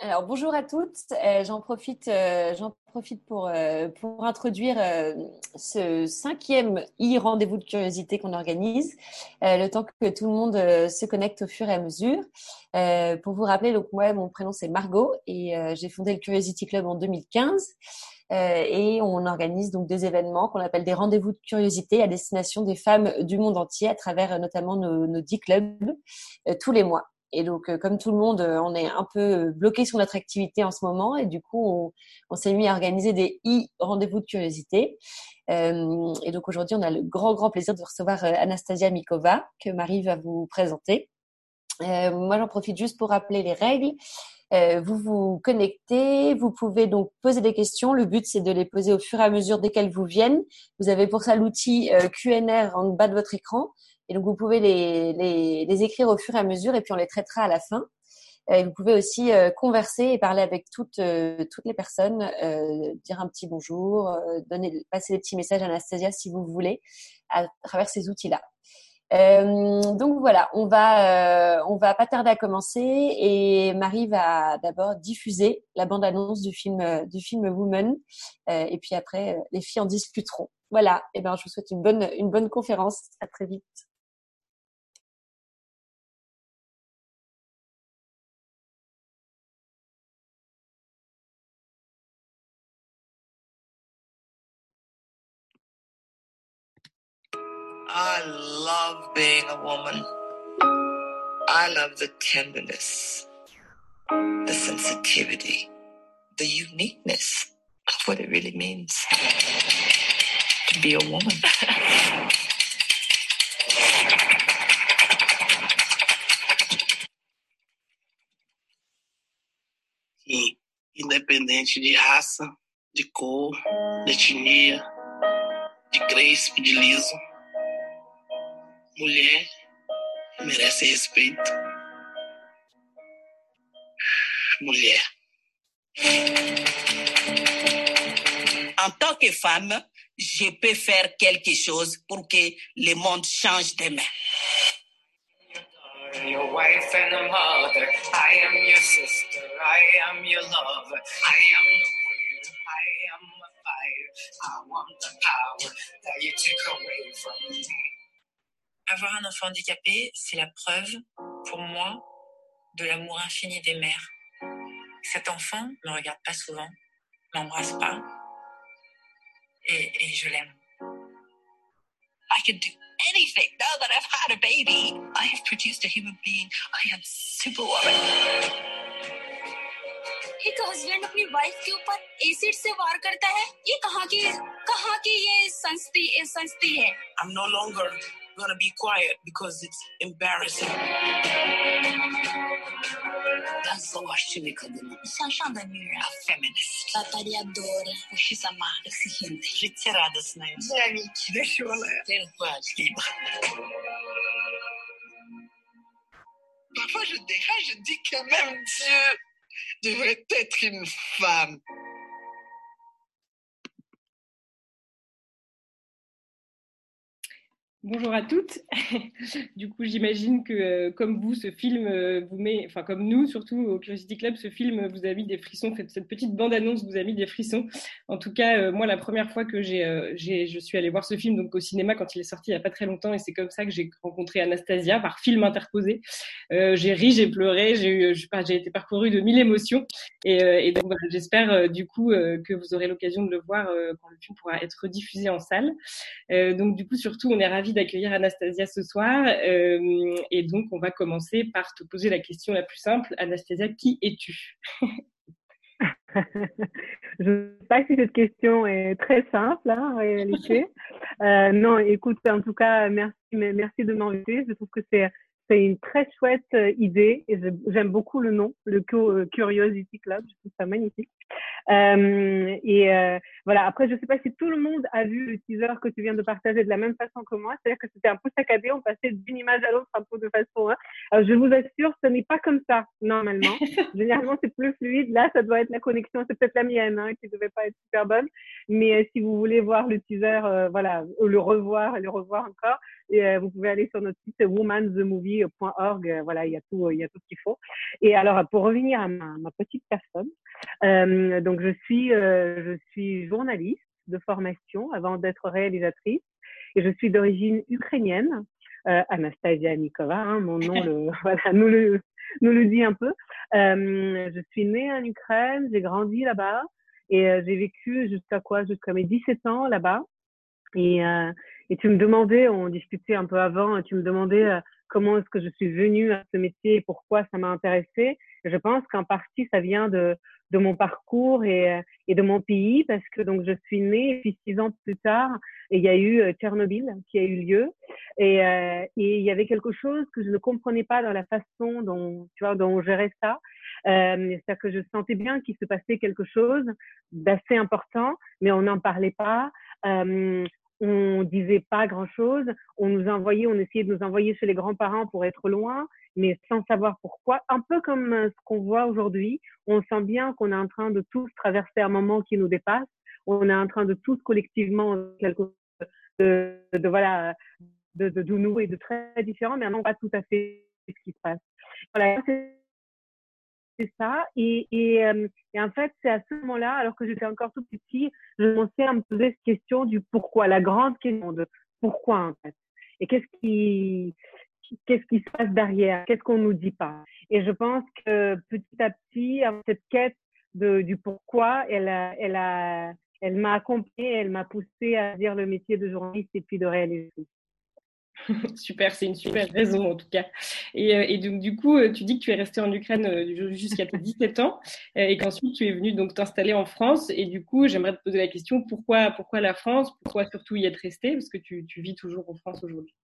Alors bonjour à toutes. Euh, j'en profite, euh, pour euh, pour introduire ce cinquième e rendez-vous de curiosité qu'on organise, le temps que tout le monde se connecte au fur et à mesure. pour vous rappeler, donc moi, mon prénom c'est Margot et j'ai fondé le Curiosity Club en 2015. et on organise donc des événements qu'on appelle des rendez-vous de curiosité à destination des femmes du monde entier à travers notamment nos dix clubs tous les mois. Et donc, euh, comme tout le monde, euh, on est un peu bloqué sur notre activité en ce moment. Et du coup, on, s'est mis à organiser des e-rendez-vous de curiosité. Euh, et donc, aujourd'hui, on a le grand, grand plaisir de recevoir euh, Anastasia Mikova, que Marie va vous présenter. Euh, moi, j'en profite juste pour rappeler les règles. Euh, vous vous connectez, vous pouvez donc poser des questions. Le but, c'est de les poser au fur et à mesure dès qu'elles vous viennent. Vous avez pour ça l'outil QNR en bas de votre écran. Et donc, vous pouvez les, les, les, écrire au fur et à mesure et puis on les traitera à la fin. Et vous pouvez aussi euh, converser et parler avec toutes, euh, toutes les personnes, euh, dire un petit bonjour, donner, passer des petits messages à Anastasia si vous voulez, à travers ces outils-là. donc voilà, on va on va pas tarder à commencer et Marie va d'abord diffuser la bande-annonce du film du film Woman et puis après les filles en discuteront. Voilà, et ben je vous souhaite une bonne une bonne conférence. À très vite. Being a woman. I love the tenderness, the sensitivity, the uniqueness of what it really means to be a woman. E, independente de raça, de cor, de etnia, de crespo, de liso, mulher merece respeito. Mulher. En tant que femme, je peux faire quelque chose pour que le monde change demain. Your wife and a mother, I am your sister, I am your lover, I am the queen, I am the fire, I want the power that you took away from me avoir un enfant handicapé, c'est la preuve, pour moi, de l'amour infini des mères. Cet enfant ne me regarde pas souvent, m'embrasse pas, et, et je l'aime. I can do anything now that I've had a baby. I have produced a human being. I am superwoman. एक husband अपनी wife के ऊपर एसिड से वार करता है ये कहाँ की कहाँ की ये संस्ति संस्ति है I'm no longer going to be quiet because it's embarrassing. A feminist. Batalhadora. Puxa-samar. Literadasная. Динамики. Веселая. Терпачливо. Parfois, je dérange, je dis que même Dieu devrait être une femme. Bonjour à toutes. du coup, j'imagine que, euh, comme vous, ce film euh, vous met, enfin comme nous, surtout au Curiosity Club, ce film vous a mis des frissons. Cette petite bande-annonce vous a mis des frissons. En tout cas, euh, moi, la première fois que j'ai, je suis allée voir ce film, donc au cinéma quand il est sorti il y a pas très longtemps, et c'est comme ça que j'ai rencontré Anastasia par film interposé. j'ai ri, j'ai pleuré, j'ai été parcourue de mille émotions. Et, donc, j'espère du coup que vous aurez l'occasion de le voir quand le film pourra être diffusé en salle. donc, du coup, surtout, on est ravis d'accueillir Anastasia ce soir. Euh, et donc, on va commencer par te poser la question la plus simple. Anastasia, qui es-tu? Je ne sais pas si cette question est très simple hein, en réalité. Euh, non, écoute, en tout cas, merci, merci de m'inviter. Je trouve que c'est c'est une très chouette euh, idée et j'aime beaucoup le nom, le Curiosity Club. Je trouve ça magnifique. Euh, et euh, voilà. Après, je sais pas si tout le monde a vu le teaser que tu viens de partager de la même façon que moi. C'est-à-dire que c'était un peu saccadé. On passait d'une image à l'autre un peu de façon. Hein. Alors, je vous assure, ce n'est pas comme ça normalement. Généralement, c'est plus fluide. Là, ça doit être la connexion. C'est peut-être la mienne hein, qui devait pas être super bonne. Mais euh, si vous voulez voir le teaser, euh, voilà, le revoir et le revoir encore, et, euh, vous pouvey aller sur notre site womanthemovie.org. voilà, il y a tout, il y a tout ce qu'il faut. Et alors, pour revenir à ma, ma petite personne, donc je suis, je suis journaliste de formation avant d'être réalisatrice et je suis d'origine ukrainienne. Euh, Anastasia Nikova, hein, mon nom le, voilà, nous le, nous le dit un peu. Euh, je suis née en Ukraine, j'ai grandi là-bas et euh, j'ai vécu jusqu'à quoi? Jusqu'à mes 17 ans là-bas. Et, euh, et tu me demandais, on discutait un peu avant, tu me demandais euh, comment est-ce que je suis venue à ce métier et pourquoi ça m'a intéressée. Je pense qu'en partie, ça vient de, de mon parcours et, et de mon pays parce que donc je suis née et puis six ans plus tard, il y a eu euh, Tchernobyl qui a eu lieu et, euh, et il y avait quelque chose que je ne comprenais pas dans la façon dont tu vois dont on gérait ça. Euh, C'est-à-dire que je sentais bien qu'il se passait quelque chose d'assez important, mais on n'en parlait pas. Euh, on disait pas grand chose. On nous envoyait, on essayait de nous envoyer chez les grands-parents pour être loin, mais sans savoir pourquoi. Un peu comme euh, ce qu'on voit aujourd'hui. On sent bien qu'on est en train de tous traverser un moment qui nous dépasse. On est en train de tous collectivement quelque de, de, voilà de, de, de et de très différents, mais non pas tout à fait ce qui se passe. Ça. Et, et, euh, et, en fait, c'est à ce moment-là, alors que j'étais encore tout petit, je commençais à me poser cette question du pourquoi, la grande question de pourquoi en fait. Et qu'est-ce qui, qu'est-ce qui se passe derrière? Qu'est-ce qu'on nous dit pas? Et je pense que petit à petit, cette quête du pourquoi, elle elle elle m'a accompagnée, elle m'a poussée à dire le métier de journaliste et puis de réaliser. super, c'est une super raison en tout cas. Et, euh, et, donc du coup, euh, tu dis que tu es resté en Ukraine euh, jusqu'à tes 17 ans et qu'ensuite tu es venu donc t'installer en France. Et du coup, j'aimerais te poser la question pourquoi, pourquoi la France? Pourquoi surtout y être resté Parce que tu, tu vis toujours en France aujourd'hui.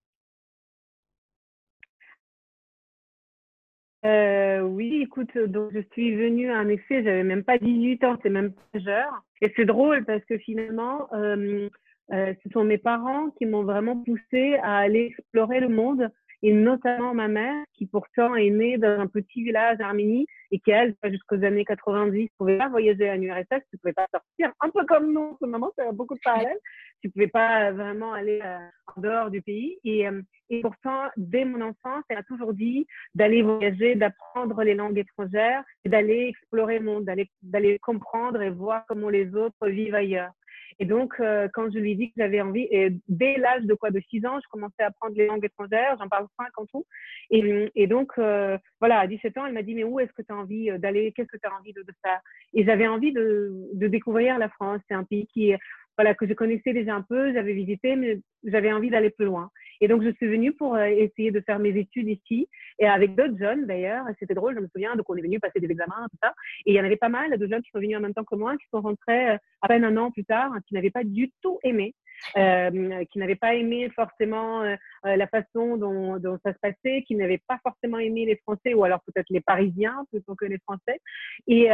Euh, oui, écoute, donc je suis venue, en effet, j'avais même pas 18 ans, c'est même pas majeur. Et c'est drôle parce que finalement, euh, euh, ce sont mes parents qui m'ont vraiment poussé à aller explorer le monde et notamment ma mère qui pourtant est née dans un petit village Arménie et qui elle jusqu'aux années 90 pouvait pas voyager à l'URSS, tu pouvais pas sortir, un peu comme nous en ce moment, c'est beaucoup de parallèles, tu pouvais pas vraiment aller euh, en dehors du pays et, euh, et pourtant dès mon enfance, elle a toujours dit d'aller voyager, d'apprendre les langues étrangères d'aller explorer le monde, d'aller comprendre et voir comment les autres vivent ailleurs. Et donc, euh, quand je lui dit que j'avais envie, et dès l'âge de quoi, de 6 ans, je commençais à apprendre les langues étrangères, j'en parle 5 en tout. Et, donc, euh, voilà, à 17 ans, elle m'a dit, mais où est-ce que tu as envie euh, d'aller Qu'est-ce que tu as envie de, faire? Et j'avais envie de, découvrir la France. C'est un pays qui, voilà, que je connaissais déjà un peu, j'avais visité, mais j'avais envie d'aller plus loin. Et donc, je suis venue pour euh, essayer de faire mes études ici, et avec d'autres jeunes d'ailleurs. C'était drôle, je me souviens, donc on est venu passer des examens, tout ça. Et il y en avait pas mal de jeunes qui sont venus en même temps que moi, qui sont rentrés euh, à peine un an plus tard, qui n'avaient pas du tout aimé. Euh, qui n'avaient pas aimé forcément euh, la façon dont, ça se passait, qui n'avaient pas forcément aimé les Français, ou alors peut-être les Parisiens plutôt que les Français, et,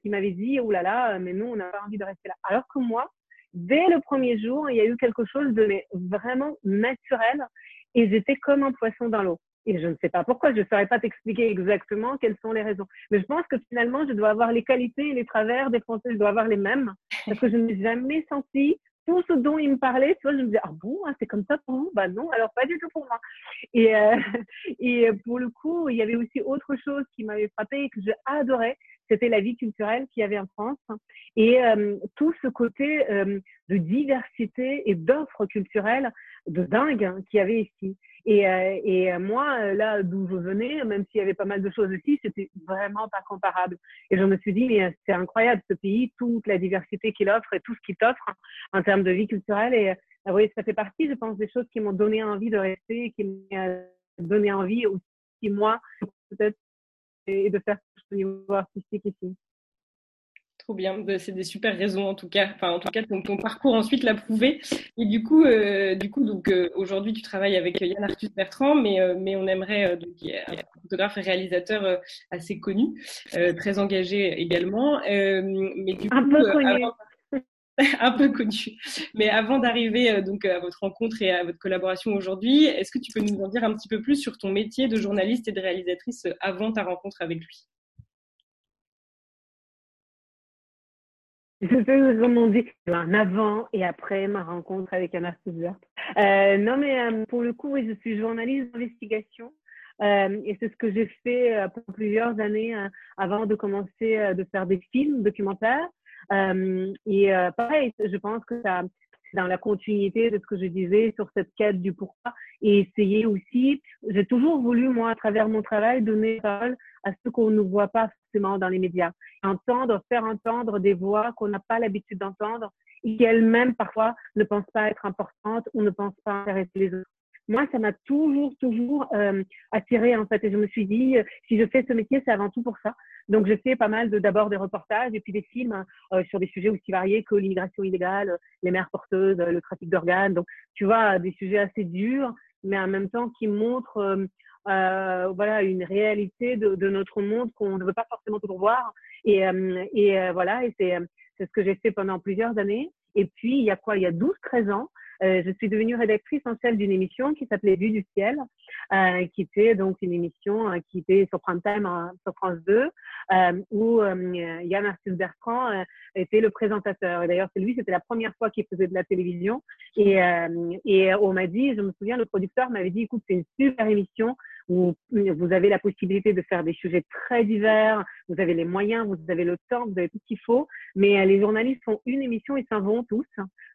qui m'avaient dit, oh là là, mais nous, on n'a pas envie de rester là. Alors que moi, dès le premier jour, il y a eu quelque chose de vraiment naturel et j'étais comme un poisson dans l'eau. Et je ne sais pas pourquoi, je ne saurais pas t'expliquer exactement quelles sont les raisons. Mais je pense que finalement, je dois avoir les qualités et les travers des Français, je dois avoir les mêmes. Parce que je n'ai jamais senti tout ce dont il me parlait, tu vois, je me disais, ah bon, hein, c'est comme ça pour vous? Bah non, alors pas du tout pour moi. Et, euh, et pour le coup, il y avait aussi autre chose qui m'avait frappé et que j'adorais, c'était la vie culturelle qu'il y avait en France et euh, tout ce côté euh, de diversité et d'offres culturelles de dingue hein, qu'il y avait ici. Et, euh, moi, là d'où je venais, même s'il y avait pas mal de choses ici, c'était vraiment pas comparable. Et je me suis dit, mais c'est incroyable ce pays, toute la diversité qu'il offre et tout ce qu'il t'offre en termes de vie culturelle. Et ah oui, ça fait partie, je pense, des choses qui m'ont donné envie de rester, qui m'ont donné envie aussi, moi, peut-être, et de faire ce niveau artistique ici. Trop bien, bah, c'est des super raisons en tout cas. Enfin, en tout cas, ton, ton parcours ensuite l'a prouvé. Et du coup, euh, du coup, donc euh, aujourd'hui, tu travailles avec Yann Arthus Bertrand, mais euh, mais on aimerait donc un photographe et réalisateur assez connu, très engagé également. mais du un peu connu. un peu connu. Mais avant d'arriver donc à votre rencontre et à votre collaboration aujourd'hui, est-ce que tu peux nous en dire un petit peu plus sur ton métier de journaliste et de réalisatrice avant ta rencontre avec lui? Je sais comme on dit, un avant et après ma rencontre avec Anna Suzert. Euh, non, mais euh, pour le coup, je suis journaliste d'investigation. Euh, et c'est ce que j'ai fait euh, pour plusieurs années avant de commencer de faire des films documentaires. Et pareil, je pense que ça, dans la continuité de ce que je disais sur cette quête du pourquoi et essayer aussi, j'ai toujours voulu, moi, à travers mon travail, donner parole à ceux qu'on ne voit pas forcément dans les médias. Entendre, faire entendre des voix qu'on n'a pas l'habitude d'entendre et qui elles-mêmes parfois ne pensent pas être importantes ou ne pensent pas intéresser les autres. Moi, ça m'a toujours, toujours euh, attiré en fait. Et je me suis dit, euh, si je fais ce métier, c'est avant tout pour ça. Donc, j'ai fait pas mal de d'abord des reportages et puis des films euh, sur des sujets aussi variés que l'immigration illégale, les mères porteuses, le trafic d'organes. Donc, tu vois, des sujets assez durs, mais en même temps qui montrent euh, voilà une réalité de, de notre monde qu'on ne veut pas forcément toujours voir. Et, euh, et euh, voilà, et c'est ce que j'ai fait pendant plusieurs années. Et puis il y a quoi? Il y a 12-13 ans, euh, je suis devenue rédactrice en chef d'une émission qui s'appelait Vue du ciel, euh, qui était donc une émission euh, qui était sur Prime Time sur France 2, où Yann Arthus Bertrand était le présentateur. D'ailleurs, c'est lui, c'était la première fois qu'il faisait de la télévision. Et, et on m'a dit, je me souviens, le producteur m'avait dit, écoute, c'est une super émission où vous avez la possibilité de faire des sujets très divers, vous avez les moyens, vous avez le temps, vous avez tout ce qu'il faut, mais les journalistes font une émission et s'en vont tous.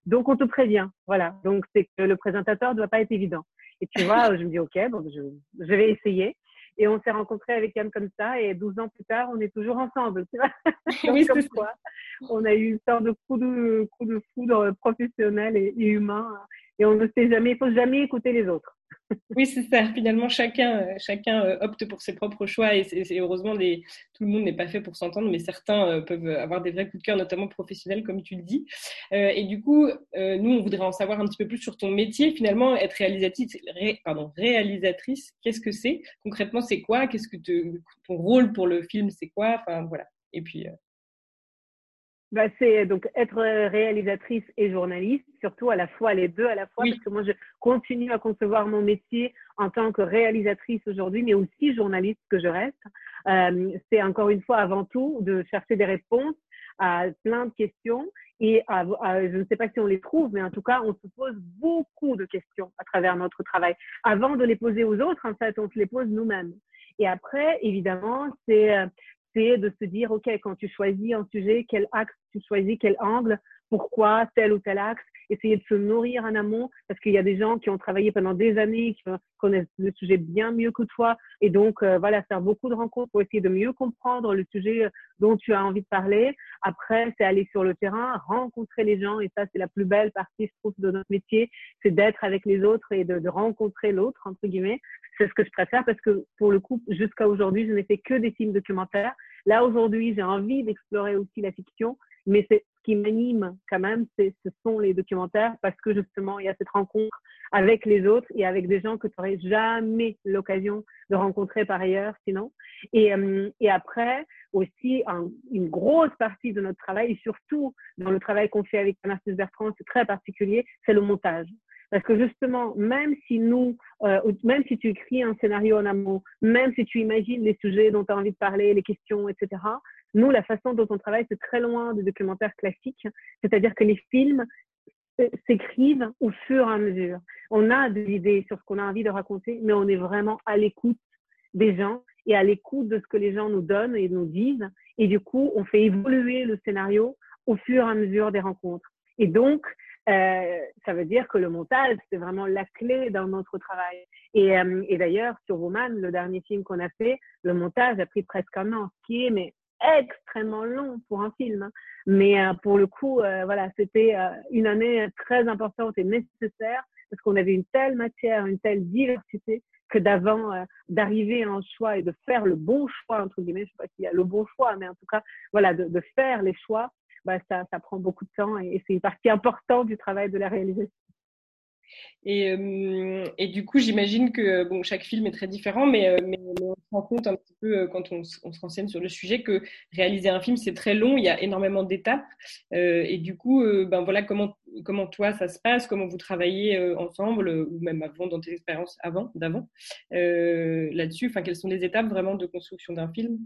Donc, on te prévient. Voilà. Donc, c'est que le présentateur doit pas être évident. Et tu vois, je me dis, OK, bon, je, je vais essayer. Et on s'est rencontrés avec Yann comme ça, et 12 ans plus tard, on est toujours ensemble. Tu vois oui, comme quoi, on a eu une sorte de coup de, coup de foudre professionnel et, et humain. Et on ne sait jamais, il faut jamais écouter les autres. Oui, c'est ça. Finalement, chacun, euh, chacun euh, opte pour ses propres choix et, c'est, heureusement, les, tout le monde n'est pas fait pour s'entendre, mais certains euh, peuvent avoir des vrais coups de cœur, notamment professionnels, comme tu le dis. et du coup, nous, on voudrait en savoir un petit peu plus sur ton métier. Finalement, être réalisatrice, pardon, réalisatrice, qu'est-ce que c'est? Concrètement, c'est quoi? Qu'est-ce que ton rôle pour le film, c'est quoi? Enfin, voilà. Et puis. Bah, c'est donc être réalisatrice et journaliste, surtout à la fois les deux à la fois, parce que moi je continue à concevoir mon métier en tant que réalisatrice aujourd'hui, mais aussi journaliste que je reste. Euh, c'est encore une fois avant tout de chercher des réponses à plein de questions et à, je ne sais pas si on les trouve, mais en tout cas on se pose beaucoup de questions à travers notre travail. Avant de les poser aux autres, en fait, on se les pose nous-mêmes. Et après, évidemment, c'est euh, c'est de se dire, OK, quand tu choisis un sujet, quel axe tu choisis, quel angle, pourquoi tel ou tel axe, essayer de se nourrir en amont, parce qu'il y a des gens qui ont travaillé pendant des années, qui connaissent le sujet bien mieux que toi, et donc euh, voilà, faire beaucoup de rencontres pour essayer de mieux comprendre le sujet dont tu as envie de parler. Après, c'est aller sur le terrain, rencontrer les gens, et ça, c'est la plus belle partie, je trouve, de notre métier, c'est d'être avec les autres et de, de rencontrer l'autre, entre guillemets. C'est ce que je préfère parce que pour le coup, jusqu'à aujourd'hui, je n'ai fait que des films documentaires. Là, aujourd'hui, j'ai envie d'explorer aussi la fiction, mais ce qui m'anime quand même, ce sont les documentaires parce que justement, il y a cette rencontre avec les autres et avec des gens que tu n'aurais jamais l'occasion de rencontrer par ailleurs sinon. Et, euh, après, aussi, une grosse partie de notre travail, et surtout dans le travail qu'on fait avec Anastas Bertrand, c'est très particulier, c'est le montage. Parce que justement, même si nous, euh, même si tu écris un scénario en amont, même si tu imagines les sujets dont tu as envie de parler, les questions, etc., nous, la façon dont on travaille, c'est très loin des documentaires classiques. C'est-à-dire que les films s'écrivent au fur et à mesure. On a des idées sur ce qu'on a envie de raconter, mais on est vraiment à l'écoute des gens et à l'écoute de ce que les gens nous donnent et nous disent. Et du coup, on fait évoluer le scénario au fur et à mesure des rencontres. Et donc, euh, ça veut dire que le montage, c'est vraiment la clé dans notre travail. Et, euh, et d'ailleurs, sur Woman, le dernier film qu'on a fait, le montage a pris presque un an, ce qui est mais extrêmement long pour un film. Hein. Mais euh, pour le coup, euh, voilà, c'était euh, une année très importante et nécessaire parce qu'on avait une telle matière, une telle diversité que d'avant euh, d'arriver à un choix et de faire le bon choix entre guillemets. Je sais pas s'il y a le bon choix, mais en tout cas, voilà, de, de faire les choix, bah, ça, ça prend beaucoup de temps et, c'est une partie importante du travail de la réalisation. Et, euh, et, du coup, j'imagine que bon, chaque film est très différent, mais, euh, on se rend compte un petit peu euh, quand on, se renseigne sur le sujet que réaliser un film, c'est très long, il y a énormément d'étapes. Et du coup, ben voilà, comment, comment toi ça se passe, comment vous travaillez ensemble, ou même avant, dans tes expériences avant, d'avant, là-dessus, quelles sont les étapes vraiment de construction d'un film?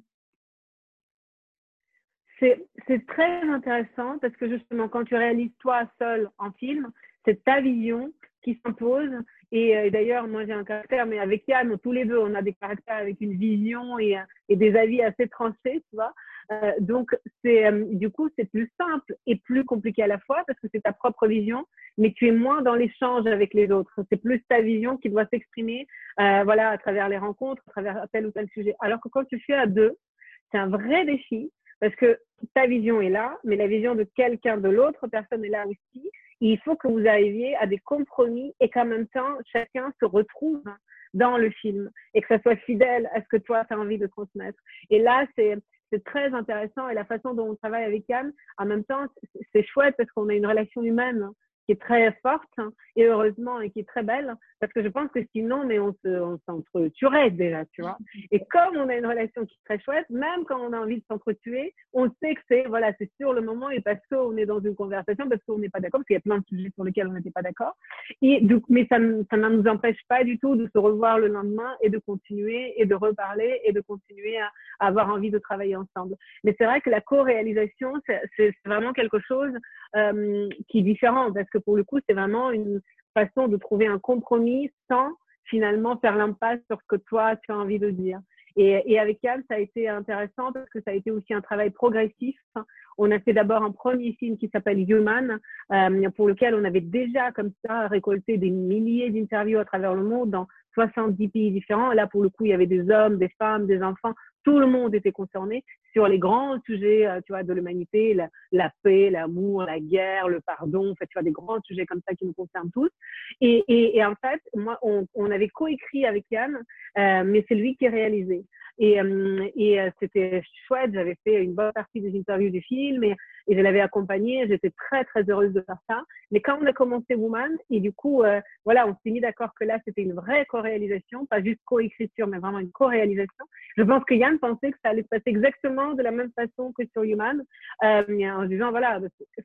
C'est très intéressant parce que justement, quand tu réalises toi seul en film, c'est ta vision qui s'impose. Et, euh, d'ailleurs, moi, j'ai un caractère, mais avec Yann, tous les deux, on a des caractères avec une vision et, et des avis assez tranchés, tu vois. Euh, donc, c'est euh, du coup, c'est plus simple et plus compliqué à la fois parce que c'est ta propre vision, mais tu es moins dans l'échange avec les autres. C'est plus ta vision qui doit s'exprimer, euh, voilà, à travers les rencontres, à travers tel ou tel sujet. Alors que quand tu fais à deux, c'est un vrai défi parce que ta vision est là, mais la vision de quelqu'un de l'autre personne est là aussi il faut que vous arriviez à des compromis et qu'en même temps, chacun se retrouve dans le film et que ça soit fidèle à ce que toi, tu as envie de transmettre. Et là, c'est c'est très intéressant et la façon dont on travaille avec Yann, en même temps, c'est chouette parce qu'on a une relation humaine qui est très forte hein, et heureusement et qui est très belle parce que je pense que sinon mais on se s'entretuerait déjà tu vois. Et comme on a une relation qui est très chouette même quand on a envie de s'entretuer on sait que c'est voilà c'est sur le moment et parce qu'on est dans une conversation parce qu'on n'est pas d'accord parce qu'il y a plein de sujets sur lesquels on n'était pas d'accord. Et donc mais ça ça ne nous empêche pas du tout de se revoir le lendemain et de continuer et de reparler et de continuer à, à avoir envie de travailler ensemble. Mais c'est vrai que la co-réalisation c'est vraiment quelque chose euh, qui est différent parce que pour le coup, c'est vraiment une façon de trouver un compromis sans finalement faire l'impasse sur ce que toi, tu as envie de dire. Et, et avec Yann, ça a été intéressant parce que ça a été aussi un travail progressif. On a fait d'abord un premier film qui s'appelle Human, euh, pour lequel on avait déjà comme ça récolté des milliers d'interviews à travers le monde dans 70 pays différents. Là, pour le coup, il y avait des hommes, des femmes, des enfants, tout le monde était concerné sur les grands sujets, euh, tu vois, de l'humanité, la, paix, l'amour, la guerre, le pardon, en fait, tu vois, des grands sujets comme ça qui nous concernent tous. Et, et, et en fait, moi, on, on avait coécrit avec Yann, euh, mais c'est lui qui a réalisé. Et, euh, et euh, c'était chouette, j'avais fait une bonne partie des interviews du film et je l'avais accompagné, j'étais très très heureuse de faire ça. Mais quand on a commencé Woman, et du coup, euh, voilà, on s'est mis d'accord que là, c'était une vraie co-réalisation, pas juste co-écriture, mais vraiment une co-réalisation. Je pense que Yann pensait que ça allait se passer exactement de la même façon que sur Human, euh, en disant, voilà,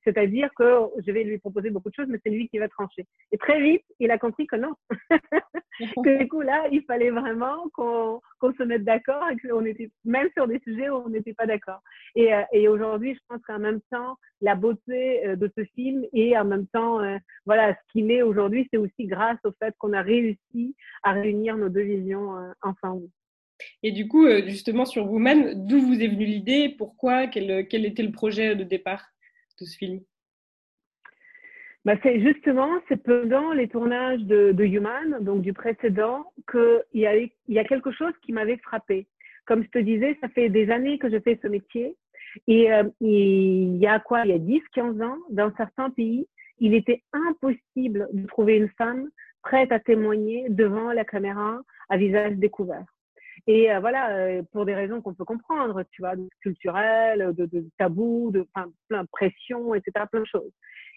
c'est-à-dire que je vais lui proposer beaucoup de choses, mais c'est lui qui va trancher. Et très vite, il a compris que non. que du coup, là, il fallait vraiment qu'on qu'on se mette d'accord et qu'on était même sur des sujets où on n'était pas d'accord. Et, euh, et aujourd'hui, je pense qu'en même temps, la beauté euh, de ce film et en même temps, euh, voilà, ce qu'il est aujourd'hui, c'est aussi grâce au fait qu'on a réussi à réunir nos deux visions ensemble. Et du coup, justement, sur Woman, d'où vous est venue l'idée? Pourquoi? Quel, quel était le projet de départ de ce film? Bah c'est justement, c'est pendant les tournages de, de Human, donc du précédent, qu'il y a, il y a quelque chose qui m'avait frappé. Comme je te disais, ça fait des années que je fais ce métier. Et euh, il y a quoi? Il y a 10, 15 ans, dans certains pays, il était impossible de trouver une femme prête à témoigner devant la caméra à visage découvert. Et euh, voilà, euh, pour des raisons qu'on peut comprendre, tu vois, culturelles, de, tabous, de enfin, plein de pression, etc., plein de choses.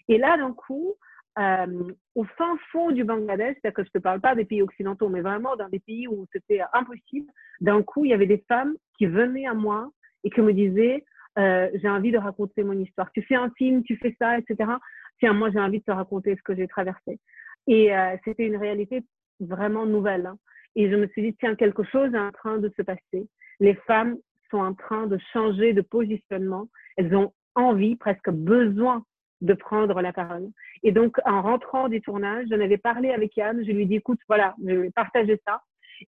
Et là, d'un coup, euh, au fin fond du Bangladesh, c'est-à-dire que je ne te parle pas des pays occidentaux, mais vraiment dans des pays où c'était impossible, d'un coup, il y avait des femmes qui venaient à moi et qui me disaient, euh, j'ai envie de raconter mon histoire. Tu fais un film, tu fais ça, etc. Tiens, moi, j'ai envie de te raconter ce que j'ai traversé. Et euh, c'était une réalité vraiment nouvelle. Hein. Et je me suis dit, tiens, quelque chose est en train de se passer. Les femmes sont en train de changer de positionnement. Elles ont envie, presque besoin de prendre la parole. Et donc, en rentrant du tournage, j'en avais parlé avec Yann, je lui ai dit, écoute, voilà, je vais partager ça.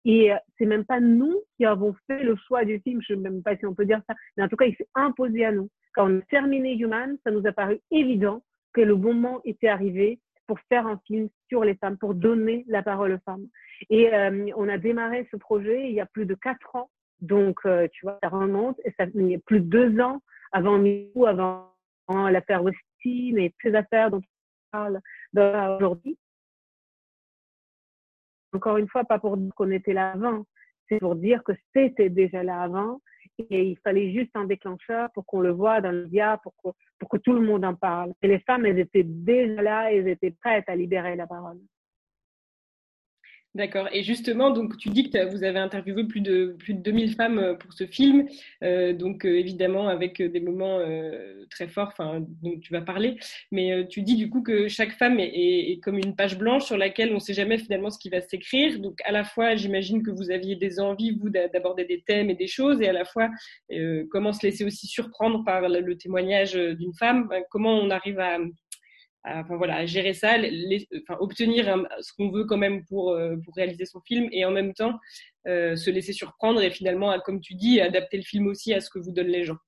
Et euh, c'est même pas nous qui avons fait le choix du film, je ne sais même pas si on peut dire ça, mais en tout cas, il s'est imposé à nous. Quand on a terminé Human, ça nous a paru évident que le moment était arrivé pour faire un film sur les femmes, pour donner la parole aux femmes. Et euh, on a démarré ce projet il y a plus de quatre ans. Donc, euh, tu vois, ça remonte. Et ça, il y a plus de deux ans avant MeToo, avant l'affaire Westin et ces affaires dont on parle aujourd'hui. Encore une fois, pas pour dire qu'on était là avant, c'est pour dire que c'était déjà là avant et il fallait juste un déclencheur pour qu'on le voit dans le média, pour que, pour que tout le monde en parle. Et les femmes, elles étaient déjà là, elles étaient prêtes à libérer la parole. D'accord. Et justement, donc tu dis que vous avez interviewé plus de plus de 2000 femmes euh, pour ce film, euh, donc euh, évidemment avec des moments très forts, enfin dont tu vas parler. Mais tu dis du coup que chaque femme est, est, comme une page blanche sur laquelle on ne sait jamais finalement ce qui va s'écrire. Donc à la fois, j'imagine que vous aviez des envies vous d'aborder des thèmes et des choses, et à la fois comment se laisser aussi surprendre par le témoignage d'une femme. Comment on arrive à enfin voilà, gérer ça, obtenir ce qu'on veut quand même pour, euh, pour réaliser son film et en même temps euh, se laisser surprendre et finalement, comme tu dis, adapter le film aussi à ce que vous donnent les gens.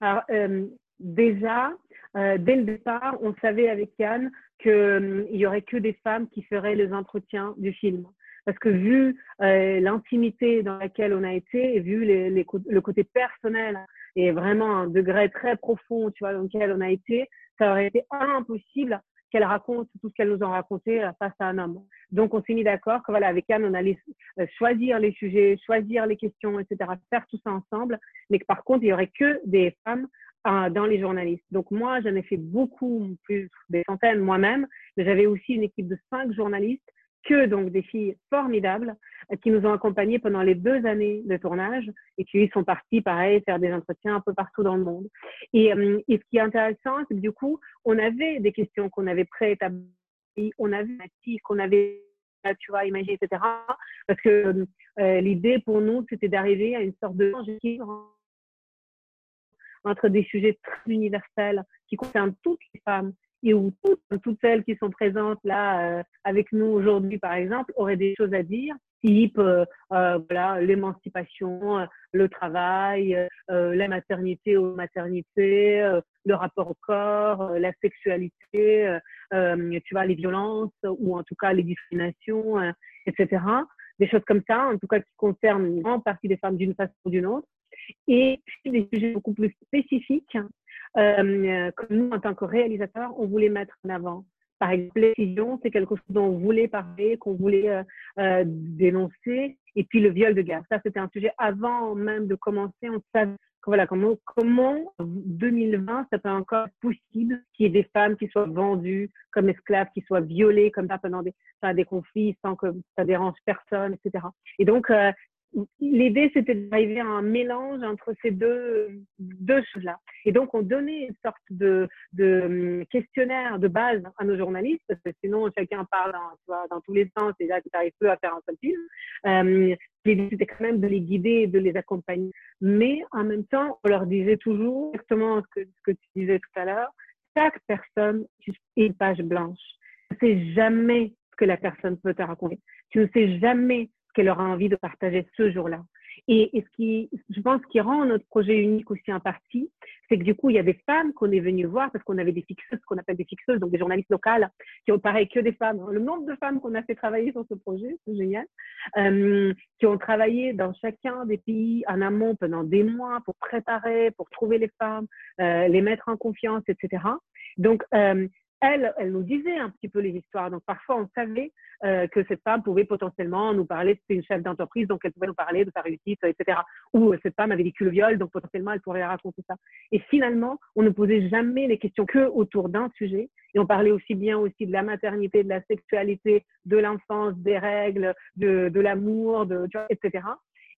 Alors, euh, déjà, dès le départ, on savait avec Yann qu'il n'y aurait que des femmes qui feraient les entretiens du film. Parce que vu l'intimité dans laquelle on a été et vu le côté personnel et vraiment un degré très profond, tu vois, dans lequel on a été, ça aurait été impossible qu'elle raconte tout ce qu'elle nous a raconté euh, face à un homme. Donc, on s'est mis d'accord que voilà, avec Anne, on allait euh, choisir les sujets, choisir les questions, etc., faire tout ça ensemble, mais que par contre, il y aurait que des femmes euh, dans les journalistes. Donc, moi, j'en ai fait beaucoup, plus des centaines moi-même, mais j'avais aussi une équipe de cinq journalistes que donc des filles formidables euh, qui nous ont accompagnés pendant les deux années de tournage et qui sont partis, pareil, faire des entretiens un peu partout dans le monde. Et, euh, et ce qui est intéressant, c'est que du coup, on avait des questions qu'on avait préétablies, on avait qu'on avait tu vois, imaginer, etc. Parce que euh, l'idée pour nous, c'était d'arriver à une sorte de entre des sujets très universels qui concernent toutes les femmes et où toutes, celles qui sont présentes là euh, avec nous aujourd'hui, par exemple, auraient des choses à dire, type euh, euh voilà l'émancipation, euh, le travail, la maternité ou maternité, le rapport au corps, la sexualité, tu vois, les violences ou en tout cas les discriminations, etc. Des choses comme ça, en tout cas qui concernent une grande partie des femmes d'une façon ou d'une autre. Et puis des sujets beaucoup plus spécifiques euh, que nous, en tant que réalisateurs, on voulait mettre en avant. Par exemple, l'excision, c'est quelque chose dont on voulait parler, qu'on voulait euh, euh, dénoncer. Et puis le viol de guerre, ça c'était un sujet avant même de commencer. On savait voilà comment comment 2020 ça peut encore être possible qu'il y ait des femmes qui soient vendues comme esclaves, qui soient violées comme ça pendant des, des conflits sans que ça dérange personne, etc. Et donc euh, l'idée, c'était d'arriver à un mélange entre ces deux, deux choses-là. Et donc, on donnait une sorte de, de hum, questionnaire de base à nos journalistes, parce que sinon, chacun parle dans, dans tous les sens, et là, tu n'arrives peu à faire un seul film. Euh, l'idée, c'était quand même de les guider, de les accompagner. Mais en même temps, on leur disait toujours exactement ce que, ce que tu disais tout à l'heure, chaque personne est une page blanche. Tu ne sais jamais ce que la personne peut te raconter. Tu ne sais jamais qu'elle aura envie de partager ce jour-là. Et, et, ce qui, je pense, qui rend notre projet unique aussi en partie, c'est que du coup, il y a des femmes qu'on est venu voir parce qu'on avait des fixeuses, ce qu'on appelle des fixeuses, donc des journalistes locales, qui ont pareil que des femmes. Le nombre de femmes qu'on a fait travailler sur ce projet, c'est génial, euh, qui ont travaillé dans chacun des pays en amont pendant des mois pour préparer, pour trouver les femmes, euh, les mettre en confiance, etc. Donc, euh, elle, elle nous disait un petit peu les histoires. Donc parfois, on savait euh, que cette femme pouvait potentiellement nous parler, c'était une chef d'entreprise, donc elle pouvait nous parler de sa réussite, etc. Ou euh, cette femme avait vécu le viol, donc potentiellement elle pourrait raconter ça. Et finalement, on ne posait jamais les questions que autour d'un sujet. Et on parlait aussi bien aussi de la maternité, de la sexualité, de l'enfance, des règles, de, de l'amour, de, etc.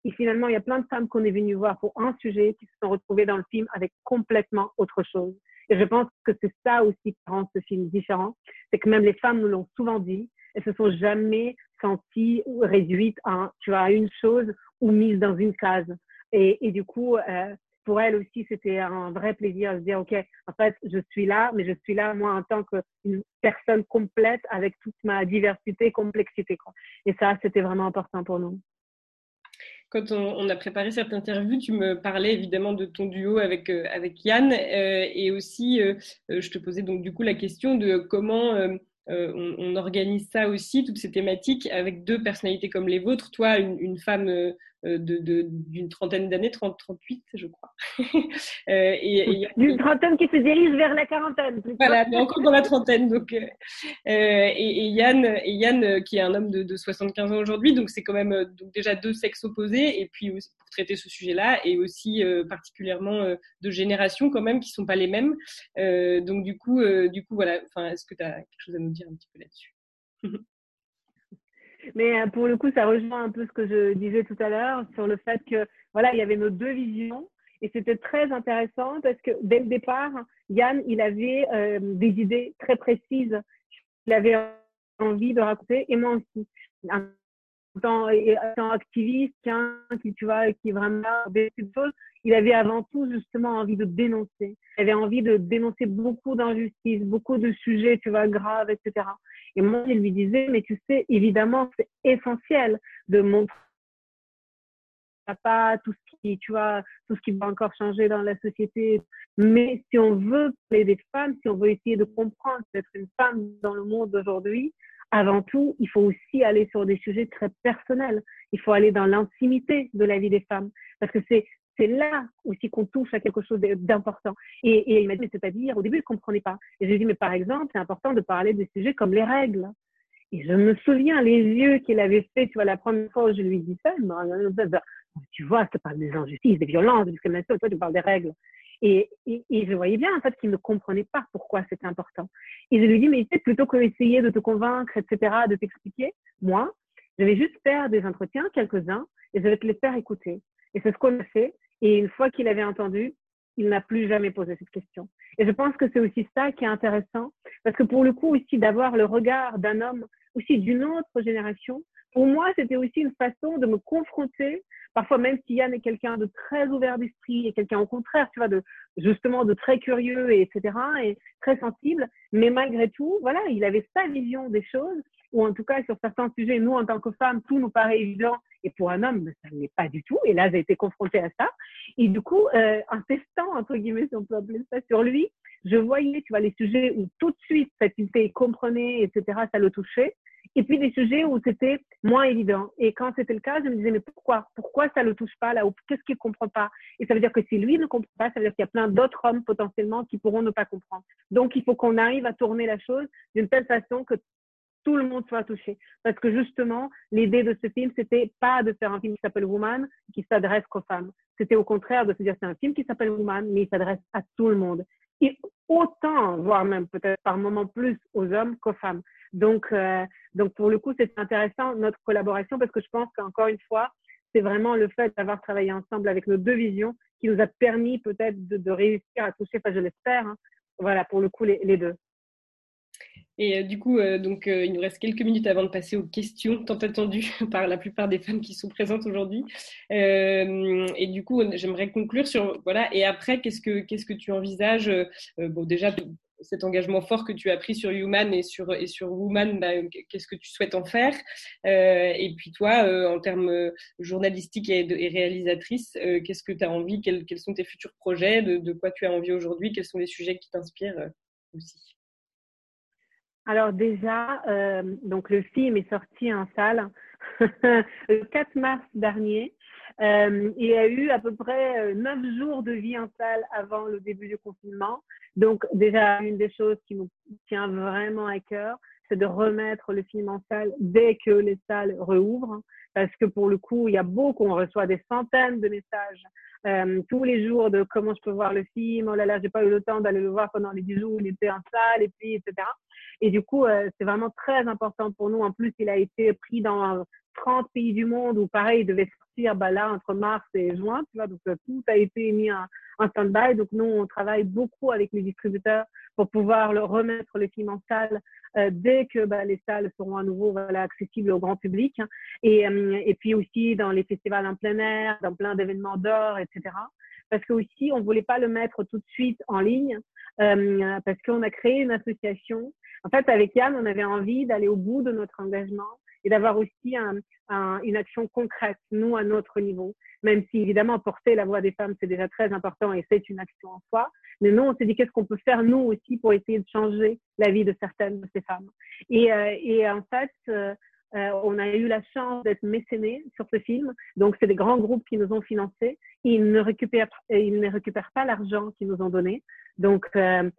Et finalement, il y a plein de femmes qu'on est venues voir pour un sujet qui se sont retrouvées dans le film avec complètement autre chose. Et je pense que c'est ça aussi qui rend ce film différent. C'est que même les femmes nous l'ont souvent dit, elles se sont jamais senties réduites à, tu vois, à une chose ou mises dans une case. Et, et du coup, euh, pour elles aussi, c'était un vrai plaisir de se dire, OK, en fait, je suis là, mais je suis là, moi, en tant qu'une personne complète avec toute ma diversité, complexité. Quoi. Et ça, c'était vraiment important pour nous quand on, a préparé cette interview, tu me parlais évidemment de ton duo avec, euh, Yann euh, et aussi euh, je te posais donc du coup la question de comment on, organise ça aussi, toutes ces thématiques avec deux personnalités comme les vôtres, toi une, femme d'une trentaine d'années, 30, 38, je crois. et, D'une trentaine qui se dirige vers la quarantaine. Voilà, mais encore dans la trentaine. Donc, et, Yann, et Yann, qui est un homme de, de 75 ans aujourd'hui, donc c'est quand même donc déjà deux sexes opposés, et puis pour traiter ce sujet-là, et aussi particulièrement de générations quand même qui sont pas les mêmes. donc du coup, du coup voilà. Enfin, est-ce que tu as quelque chose à nous dire un petit peu là-dessus? Mais euh, pour le coup, ça rejoint un peu ce que je disais tout à l'heure sur le fait que voilà, il y avait nos deux visions et c'était très intéressant parce que dès le départ, Yann, il avait euh, des idées très précises. Il avait envie de raconter et moi aussi. En tant, tant activiste, qui tu vois, qui vraiment des choses, il avait avant tout justement envie de dénoncer. Il avait envie de dénoncer beaucoup d'injustices, beaucoup de sujets, tu vois, graves, etc. Et moi, je lui disais, mais tu sais, évidemment, c'est essentiel de montrer pas tout ce qui, tu vois, tout ce qui va encore changer dans la société. Mais si on veut parler des femmes, si on veut essayer de comprendre d'être une femme dans le monde d'aujourd'hui, avant tout, il faut aussi aller sur des sujets très personnels. Il faut aller dans l'intimité de la vie des femmes. Parce que c'est, c'est là aussi qu'on touche à quelque chose d'important. Et, il m'a dit, c'est-à-dire, au début, il ne comprenait pas. Et je lui ai dit, mais par exemple, c'est important de parler de sujets comme les règles. Et je me souviens les yeux qu'il avait fait, tu vois, la première fois où je lui dit ça, tu vois, ça parle des injustices, des violences, des discriminations, toi, tu parles des règles. Et, je voyais bien, en fait, qu'il ne comprenait pas pourquoi c'était important. Et je lui dit, mais plutôt que d'essayer de te convaincre, etc., de t'expliquer, moi, je vais juste faire des entretiens, quelques-uns, et je vais te les faire écouter. Et c'est ce qu'on a fait. Et une fois qu'il avait entendu, il n'a plus jamais posé cette question. Et je pense que c'est aussi ça qui est intéressant, parce que pour le coup aussi d'avoir le regard d'un homme, aussi d'une autre génération, pour moi c'était aussi une façon de me confronter, parfois même si Yann est quelqu'un de très ouvert d'esprit et quelqu'un au contraire, tu vois, de justement de très curieux et etc. et très sensible, mais malgré tout, voilà, il avait sa vision des choses ou en tout cas sur certains sujets, nous en tant que femmes, tout nous paraît évident, et pour un homme, ça ne l'est pas du tout. Et là, j'ai été confrontée à ça. Et du coup, euh, en testant, entre guillemets, si on peut appeler ça, sur lui, je voyais, tu vois, les sujets où tout de suite, cette idée comprenait, etc., ça le touchait. Et puis des sujets où c'était moins évident. Et quand c'était le cas, je me disais, mais pourquoi? Pourquoi ça ne le touche pas là? Qu'est-ce qu'il ne comprend pas? Et ça veut dire que si lui ne comprend pas, ça veut dire qu'il y a plein d'autres hommes potentiellement qui pourront ne pas comprendre. Donc, il faut qu'on arrive à tourner la chose d'une telle façon que tout le monde soit touché. Parce que justement, l'idée de ce film, c'était pas de faire un film qui s'appelle Woman, qui s'adresse qu'aux femmes. C'était au contraire de se dire c'est un film qui s'appelle Woman, mais il s'adresse à tout le monde. Et autant, voire même peut-être par moment plus aux hommes qu'aux femmes. Donc, euh, donc pour le coup, c'est intéressant notre collaboration parce que je pense qu'encore une fois, c'est vraiment le fait d'avoir travaillé ensemble avec nos deux visions qui nous a permis peut-être de, réussir à toucher, enfin je l'espère, hein. voilà, pour le coup, les deux. Et euh, du coup, euh, donc, euh, il nous reste quelques minutes avant de passer aux questions tant attendues par la plupart des femmes qui sont présentes aujourd'hui. et du coup, j'aimerais conclure sur voilà. Et après, qu'est-ce que qu'est-ce que tu envisages Bon, déjà cet engagement fort que tu as pris sur Human et sur et sur Woman, bah, qu'est-ce que tu souhaites en faire? Et puis toi, en termes journalistiques et, et réalisatrice, qu'est-ce que tu as envie? Quels, sont tes futurs projets? De quoi tu as envie aujourd'hui? Quels sont les sujets qui t'inspirent aussi? Alors déjà, euh, donc le film est sorti en salle le 4 mars dernier. Euh, il y a eu à peu près euh, neuf jours de vie en salle avant le début du confinement. Donc déjà, une des choses qui nous tient vraiment à cœur, de remettre le film en salle dès que les salles rouvrent. Parce que pour le coup, il y a beaucoup, on reçoit des centaines de messages euh, tous les jours de comment je peux voir le film. Oh là là, j'ai pas eu le temps d'aller le voir pendant les 10 jours où il était en salle et puis, etc. Et du coup, euh, c'est vraiment très important pour nous. En plus, il a été pris dans 30 pays du monde où, pareil, il devait sortir bah, là entre mars et juin. Tu vois, donc euh, tout a été mis en, en stand-by. Donc nous, on travaille beaucoup avec les distributeurs pour pouvoir le remettre le film en salle euh, dès que bah, les salles seront à nouveau voilà, accessibles au grand public. Et, et puis aussi dans les festivals en plein air, dans plein d'événements d'or, etc. Parce que aussi, on voulait pas le mettre tout de suite en ligne euh, parce qu'on a créé une association en fait, avec Yann, on avait envie d'aller au bout de notre engagement et d'avoir aussi un, un, une action concrète, nous, à notre niveau. Même si, évidemment, porter la voix des femmes, c'est déjà très important et c'est une action en soi. Mais nous, on s'est dit qu'est-ce qu'on peut faire, nous aussi, pour essayer de changer la vie de certaines de ces femmes? Et, euh, et en fait, euh, euh, on a eu la chance d'être mécénés sur ce film. Donc, c'est des grands groupes qui nous ont financés. Ils ne récupèrent, ils ne récupèrent pas l'argent qu'ils nous ont donné. Donc, euh,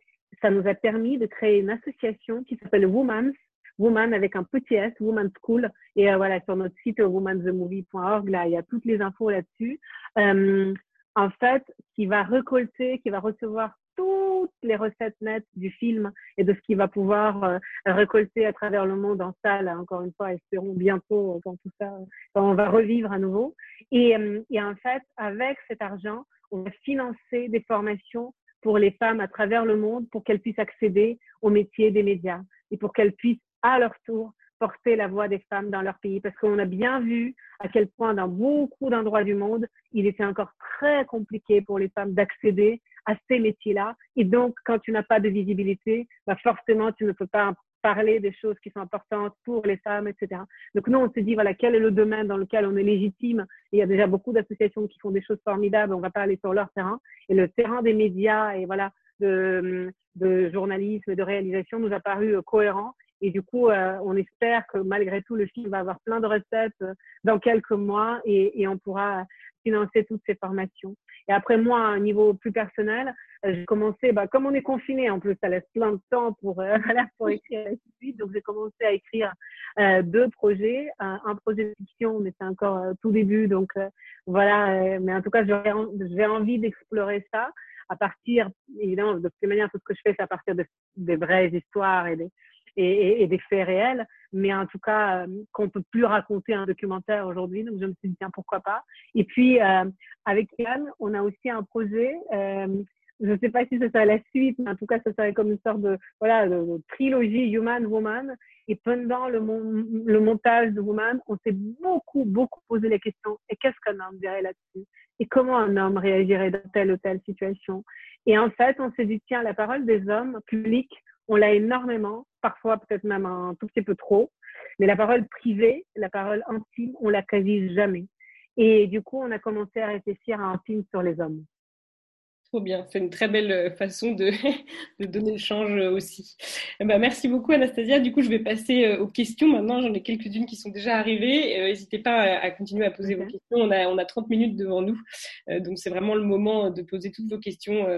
ça nous a permis de créer une association qui s'appelle Women's, Woman avec un petit S, Woman School. Et euh, voilà, sur notre site womanthemovie.org, là, il y a toutes les infos là-dessus. Euh, en fait, qui va récolter, qui va recevoir toutes les recettes nettes du film et de ce qu'il va pouvoir euh, récolter à travers le monde en salle, encore une fois, espérons bientôt quand tout ça, quand on va revivre à nouveau. Et, euh, et en fait, avec cet argent, on va financer des formations pour les femmes à travers le monde pour qu'elles puissent accéder au métier des médias et pour qu'elles puissent à leur tour porter la voix des femmes dans leur pays parce qu'on a bien vu à quel point dans beaucoup d'endroits du monde, il était encore très compliqué pour les femmes d'accéder à ces métiers-là. Et donc, quand tu n'as pas de visibilité, bah forcément, tu ne peux pas parler des choses qui sont importantes pour les femmes, etc. Donc, nous, on se dit, voilà, quel est le domaine dans lequel on est légitime? il y a déjà beaucoup d'associations qui font des choses formidables. On va pas aller sur leur terrain. Et le terrain des médias et voilà, de, de journalisme de réalisation nous a paru cohérent. Et du coup, euh, on espère que malgré tout, le film va avoir plein de recettes euh, dans quelques mois et, et, on pourra financer toutes ces formations. Et après, moi, à un niveau plus personnel, euh, j'ai commencé, bah, comme on est confiné, en plus, ça laisse plein de temps pour, euh, pour écrire la suite. Donc, j'ai commencé à écrire euh, deux projets, un, un, projet de fiction, mais c'est encore tout début. Donc, voilà. mais en tout cas, j'ai envie d'explorer ça à partir, évidemment, de toute manière, tout ce que je fais, c'est à partir de, des vraies histoires et des, et, des faits réels, mais en tout cas euh, qu'on peut plus raconter un documentaire aujourd'hui. Donc je me suis dit tiens pourquoi pas. Et puis euh, avec Yann, on a aussi un projet. Euh, je ne sais pas si ce serait la suite, mais en tout cas, ce serait comme une sorte de, voilà, trilogie Human Woman. Et pendant le, le montage de Woman, on s'est beaucoup, beaucoup posé les questions. Et qu'est-ce qu'un homme dirait là-dessus? Et comment un homme réagirait dans telle ou telle situation? Et en fait, on s'est dit, tiens, la parole des hommes publics, on l'a énormément, parfois peut-être même un tout petit peu trop, mais la parole privée, la parole intime, on l'a quasi jamais. Et du coup, on a commencé à réfléchir à un film sur les hommes. Trop bien, c'est une très belle euh, façon de, de donner le change euh, aussi. Eh ben, merci beaucoup Anastasia. Du coup, je vais passer euh, aux questions. Maintenant, j'en ai quelques-unes qui sont déjà arrivées. N'hésitez pas à, continuer à poser vos questions. On a, on a 30 minutes devant nous. donc, c'est vraiment le moment de poser toutes vos questions euh,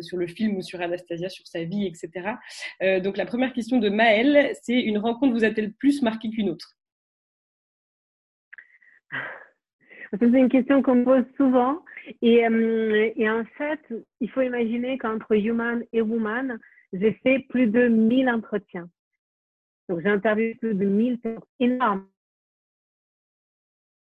sur le film ou sur Anastasia, sur sa vie, etc. Euh, donc la première question de Maëlle, c'est une rencontre vous a-t-elle plus marqué qu'une autre? C'est une question qu'on me pose souvent. Et, euh, et, en fait, il faut imaginer qu'entre Human et Woman, j'ai fait plus de 1000 entretiens. Donc j'ai interviewé plus de 1000 personnes. Énorme.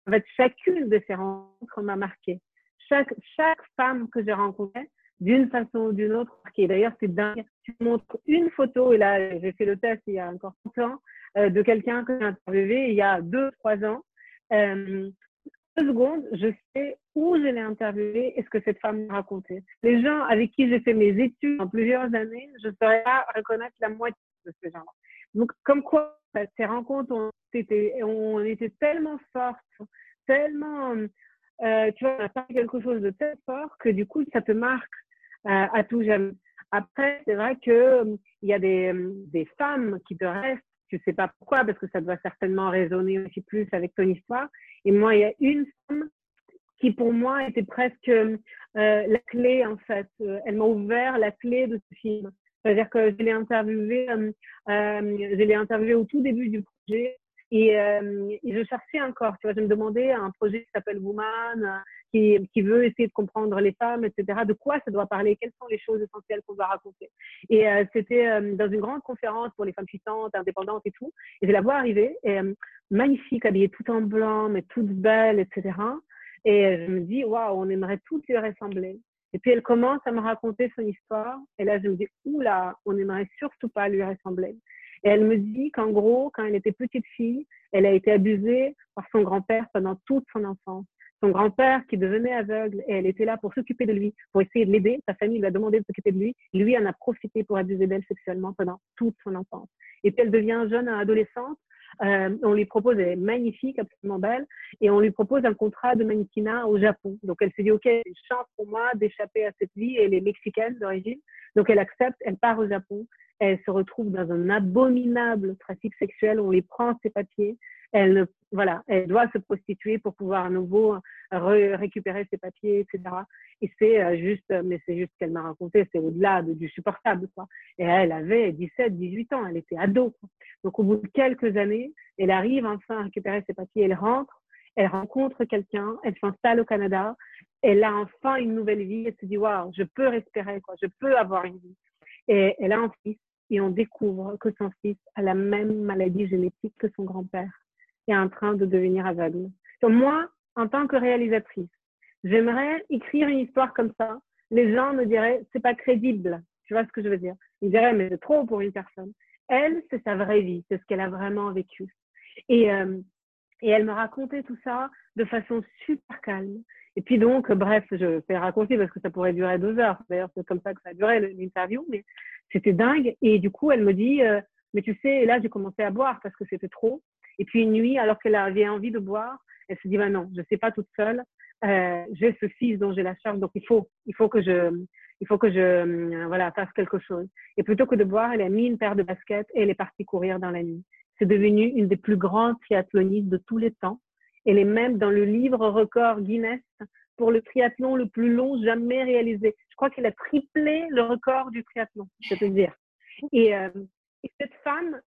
En fait, chacune de ces rencontres m'a marqué. Chaque, chaque femme que j'ai rencontrée, d'une façon ou d'une autre. Et d'ailleurs, c'est dingue. Tu montres une photo, et là, j'ai fait le test il y a encore longtemps, euh, de quelqu'un que j'ai interviewé il y a deux, trois ans. Euh, deux secondes, je sais où je l'ai interviewé et ce que cette femme m'a raconté. Les gens avec qui j'ai fait mes études en plusieurs années, je ne saurais pas reconnaître la moitié de ces gens-là. Donc, comme quoi, ces rencontres ont été, on était tellement fortes, tellement, euh, tu vois, on a fait quelque chose de très fort que du coup, ça te marque à tout jamais. Après, c'est vrai que euh, il y a des, euh, des femmes qui te restent, je sais pas pourquoi, parce que ça doit certainement résonner aussi plus avec ton histoire. Et moi, il y a une femme qui pour moi était presque euh, la clé en fait. Elle m'a ouvert la clé de ce film. C'est-à-dire que je l'ai interviewée, euh, je l'ai interviewée au tout début du projet et, euh, je cherchais encore. Tu vois, je me demandais un projet qui s'appelle Woman, qui, qui, veut essayer de comprendre les femmes, etc. De quoi ça doit parler? Quelles sont les choses essentielles qu'on doit raconter? Et euh, c'était euh, dans une grande conférence pour les femmes puissantes, indépendantes et tout. Et je la vois arriver, et, euh, magnifique, habillée tout en blanc, mais toute belle, etc. Et je me dis, waouh, on aimerait toutes lui ressembler. Et puis elle commence à me raconter son histoire. Et là, je me dis, oula, on n'aimerait surtout pas lui ressembler. Et elle me dit qu'en gros, quand elle était petite fille, elle a été abusée par son grand-père pendant toute son enfance son grand-père qui devenait aveugle et elle était là pour s'occuper de lui, pour essayer de l'aider. Sa famille lui a demandé de s'occuper de lui. Lui en a profité pour abuser d'elle sexuellement pendant toute son enfance. Et puis elle devient jeune adolescente. Euh, on lui propose, elle est magnifique, absolument belle, et on lui propose un contrat de mannequinat au Japon. Donc elle se dit, OK, c'est une chance pour moi d'échapper à cette vie. Elle est mexicaine d'origine. Donc elle accepte, elle part au Japon. Elle se retrouve dans un abominable trafic sexuel. On lui prend ses papiers. Elle voilà, elle doit se prostituer pour pouvoir à nouveau récupérer ses papiers, etc. Et c'est euh, juste, mais c'est juste ce qu'elle m'a raconté, c'est au-delà du supportable, quoi. Et elle avait 17, 18 ans, elle était ado. Donc, au bout de quelques années, elle arrive enfin à récupérer ses papiers, elle rentre, elle rencontre quelqu'un, elle s'installe au Canada, elle a enfin une nouvelle vie, elle se dit, waouh, je peux respirer, quoi, je peux avoir une vie. Et elle a un fils, et on découvre que son fils a la même maladie génétique que son grand-père est en train de devenir aveugle. Donc, moi, en tant que réalisatrice, j'aimerais écrire une histoire comme ça. Les gens me diraient, c'est pas crédible. Tu vois ce que je veux dire? Ils diraient, mais c'est trop pour une personne. Elle, c'est sa vraie vie, c'est ce qu'elle a vraiment vécu. Et, euh, elle me racontait tout ça de façon super calme. Et puis donc, bref, je fais raconter parce que ça pourrait durer deux heures. D'ailleurs, c'est comme ça que ça a duré l'interview, mais c'était dingue. Et du coup, elle me dit, euh, mais tu sais, là, j'ai commencé à boire parce que c'était trop. Et puis une nuit, alors qu'elle avait envie de boire, elle se dit, bah non, je sais pas toute seule. Euh, j'ai ce fils dont j'ai la charge, donc il faut, il faut que je, il faut que je, euh, voilà, fasse quelque chose. Et plutôt que de boire, elle a mis une paire de baskets et elle est partie courir dans la nuit. C'est devenu une des plus grandes triathlonistes de tous les temps. Elle est même dans le livre record Guinness pour le triathlon le plus long jamais réalisé. Je crois qu'elle a triplé le record du triathlon, je peux dire. Et, euh, et cette femme,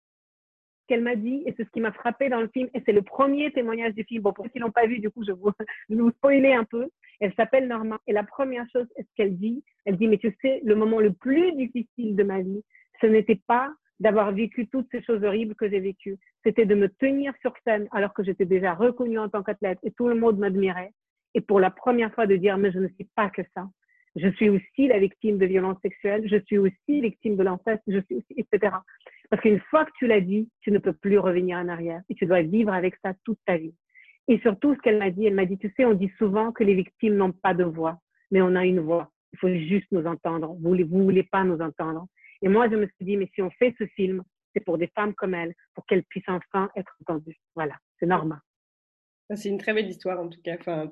qu'elle m'a dit, et c'est ce qui m'a frappé dans le film, et c'est le premier témoignage du film. Bon, pour ceux qui l'ont pas vu, du coup, je vous, vous spoiler un peu. Elle s'appelle Norma, et la première chose, est ce qu'elle dit, elle dit, mais tu sais, le moment le plus difficile de ma vie, ce n'était pas d'avoir vécu toutes ces choses horribles que j'ai vécues. C'était de me tenir sur scène alors que j'étais déjà reconnue en tant qu'athlète et tout le monde m'admirait. Et pour la première fois de dire, mais je ne suis pas que ça. Je suis aussi la victime de violences sexuelles, je suis aussi victime de l'inceste, je suis aussi, etc. Parce qu'une fois que tu l'as dit, tu ne peux plus revenir en arrière et tu dois vivre avec ça toute ta vie. Et surtout, ce qu'elle m'a dit, elle m'a dit, tu sais, on dit souvent que les victimes n'ont pas de voix, mais on a une voix. Il faut juste nous entendre. Vous ne voulez pas nous entendre. Et moi, je me suis dit, mais si on fait ce film, c'est pour des femmes comme elle, pour qu'elles puissent enfin être entendues. Voilà, c'est normal. C'est une très belle histoire en tout cas, enfin,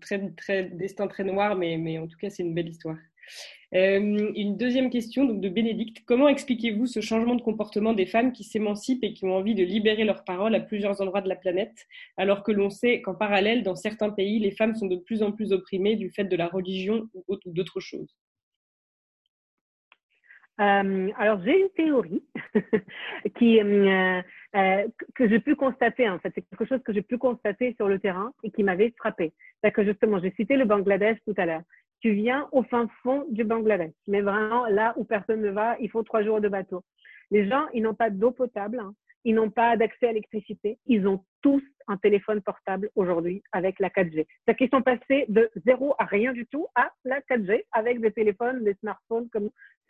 très, très, destin très noir, mais, mais en tout cas c'est une belle histoire. Euh, une deuxième question donc de Bénédicte. Comment expliquez-vous ce changement de comportement des femmes qui s'émancipent et qui ont envie de libérer leur parole à plusieurs endroits de la planète, alors que l'on sait qu'en parallèle, dans certains pays, les femmes sont de plus en plus opprimées du fait de la religion ou d'autres choses? Euh, alors j'ai une théorie euh, que j'ai pu constater en fait. C'est quelque chose que j'ai pu constater sur le terrain et qui m'avait frappé c'est que justement j'ai cité le Bangladesh tout à l'heure tu viens au fin fond du Bangladesh mais vraiment là où personne ne va il faut trois jours de bateau les gens ils n'ont pas d'eau potable hein. ils n'ont pas d'accès à l'électricité ils ont tous un téléphone portable aujourd'hui avec la 4G c'est qu'ils sont passés de zéro à rien du tout à la 4G avec des téléphones des smartphones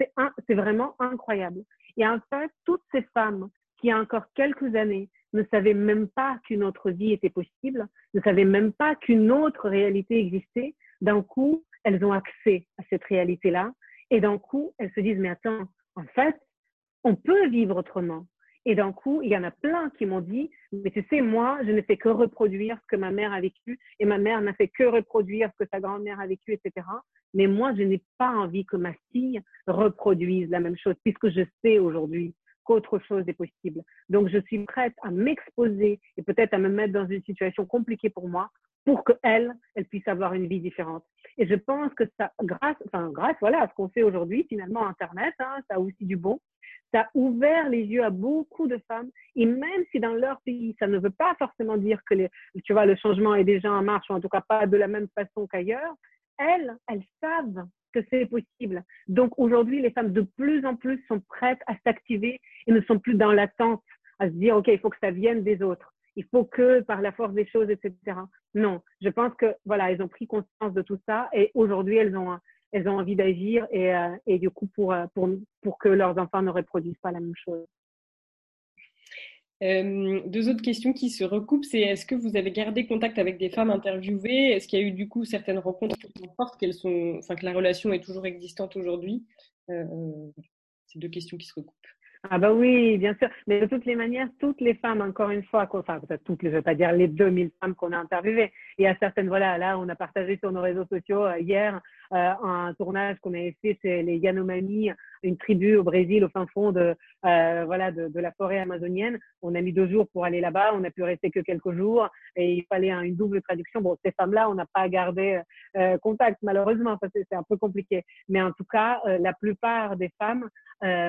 c'est c'est vraiment incroyable. Et en fait, toutes ces femmes qui, il y a encore quelques années, ne savaient même pas qu'une autre vie était possible, ne savaient même pas qu'une autre réalité existait, d'un coup, elles ont accès à cette réalité-là. Et d'un coup, elles se disent, mais attends, en fait, on peut vivre autrement. Et d'un coup, il y en a plein qui m'ont dit, mais tu sais, moi, je ne fais que reproduire ce que ma mère a vécu, et ma mère n'a fait que reproduire ce que sa grand-mère a vécu, etc. Mais moi, je n'ai pas envie que ma fille reproduise la même chose, puisque je sais aujourd'hui qu'autre chose est possible. Donc, je suis prête à m'exposer et peut-être à me mettre dans une situation compliquée pour moi pour qu'elle, elle puisse avoir une vie différente. Et je pense que ça, grâce, enfin, grâce, voilà, à ce qu'on fait aujourd'hui, finalement, Internet, hein, ça a aussi du bon. Ça a ouvert les yeux à beaucoup de femmes. Et même si dans leur pays, ça ne veut pas forcément dire que les, tu vois, le changement est déjà en marche, ou en tout cas pas de la même façon qu'ailleurs, elles, elles savent que c'est possible. Donc aujourd'hui, les femmes de plus en plus sont prêtes à s'activer et ne sont plus dans l'attente, à se dire, OK, il faut que ça vienne des autres. Il faut que par la force des choses, etc. Non, je pense que voilà, elles ont pris conscience de tout ça et aujourd'hui, elles ont, elles ont envie d'agir et, euh, et du coup, pour, euh, pour, pour que leurs enfants ne reproduisent pas la même chose. Euh, deux autres questions qui se recoupent, c'est est-ce que vous avez gardé contact avec des femmes interviewées? Est-ce qu'il y a eu du coup certaines rencontres qui fortes qu'elles sont, enfin que la relation est toujours existante aujourd'hui? Euh, C'est deux questions qui se recoupent. Ah bah oui, bien sûr. Mais de toutes les manières, toutes les femmes, encore une fois, enfin toutes, je ne vais pas dire les 2000 femmes qu'on a interviewées. Y a certaines, voilà, là, on a partagé sur nos réseaux sociaux euh, hier euh, un tournage qu'on avait fait chez les Yanomami, une tribu au Brésil, au fin fond de, euh, voilà, de, la forêt amazonienne. On a mis deux jours pour aller là-bas, on a pu rester que quelques jours et il fallait une double traduction. Bon, ces femmes-là, on n'a pas gardé contact, malheureusement, parce que c'est un peu compliqué. Mais en tout cas, la plupart des femmes,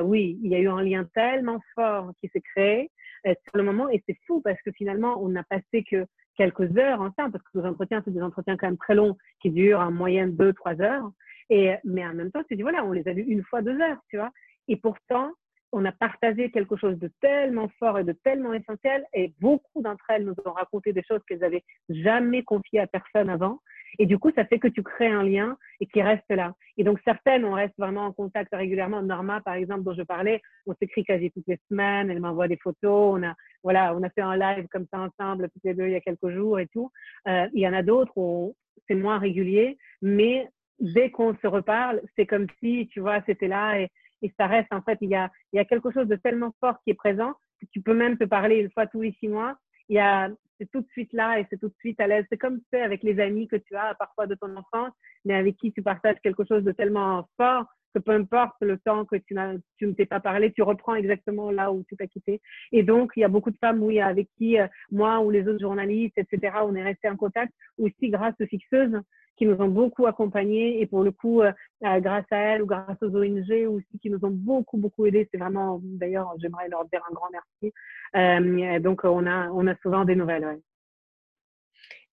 oui, il y a eu un lien tellement fort qui s'est créé euh, sur le moment et c'est fou parce que finalement, on n'a passé que quelques heures ensemble parce que nos entretiens, c'est des entretiens quand même très longs qui durent en moyenne deux, trois heures. Et, mais en même temps, tu dis, voilà, on les a vus une fois deux heures, tu vois. Et pourtant, on a partagé quelque chose de tellement fort et de tellement essentiel et beaucoup d'entre elles nous ont raconté des choses qu'elles avaient jamais confiées à personne avant. Et du coup, ça fait que tu crées un lien et qui reste là. Et donc, certaines, on reste vraiment en contact régulièrement. Norma, par exemple, dont je parlais, on s'écrit quasi toutes les semaines. Elle m'envoie des photos. On a, voilà, on a fait un live comme ça ensemble, toutes les deux, il y a quelques jours et tout. Euh, il y en a d'autres où c'est moins régulier, mais dès qu'on se reparle, c'est comme si, tu vois, c'était là et, et ça reste, en fait, il y a, il y a quelque chose de tellement fort qui est présent que tu peux même te parler une fois tous les six mois. Il y a, c'est tout de suite là et c'est tout de suite à l'aise. C'est comme c'est avec les amis que tu as parfois de ton enfance, mais avec qui tu partages quelque chose de tellement fort peu importe le temps que tu, ne t'es pas parlé, tu reprends exactement là où tu t'as quitté. Et donc, il y a beaucoup de femmes, oui, avec qui euh, moi ou les autres journalistes, etc., on est resté en contact, aussi grâce aux fixeuses qui nous ont beaucoup accompagnés et pour le coup, euh, euh, grâce à elles ou grâce aux ONG aussi qui nous ont beaucoup, beaucoup aidés. C'est vraiment, d'ailleurs, j'aimerais leur dire un grand merci. Donc, on a, on a souvent des nouvelles.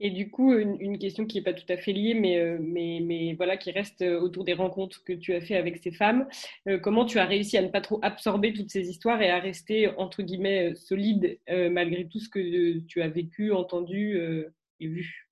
Et du coup, une, question qui n'est pas tout à fait liée, mais, euh, mais, mais, voilà, qui reste autour des rencontres que tu as fait avec ces femmes. Euh, comment tu as réussi à ne pas trop absorber toutes ces histoires et à rester, entre guillemets, solide euh, malgré tout ce que tu as vécu, entendu et vu?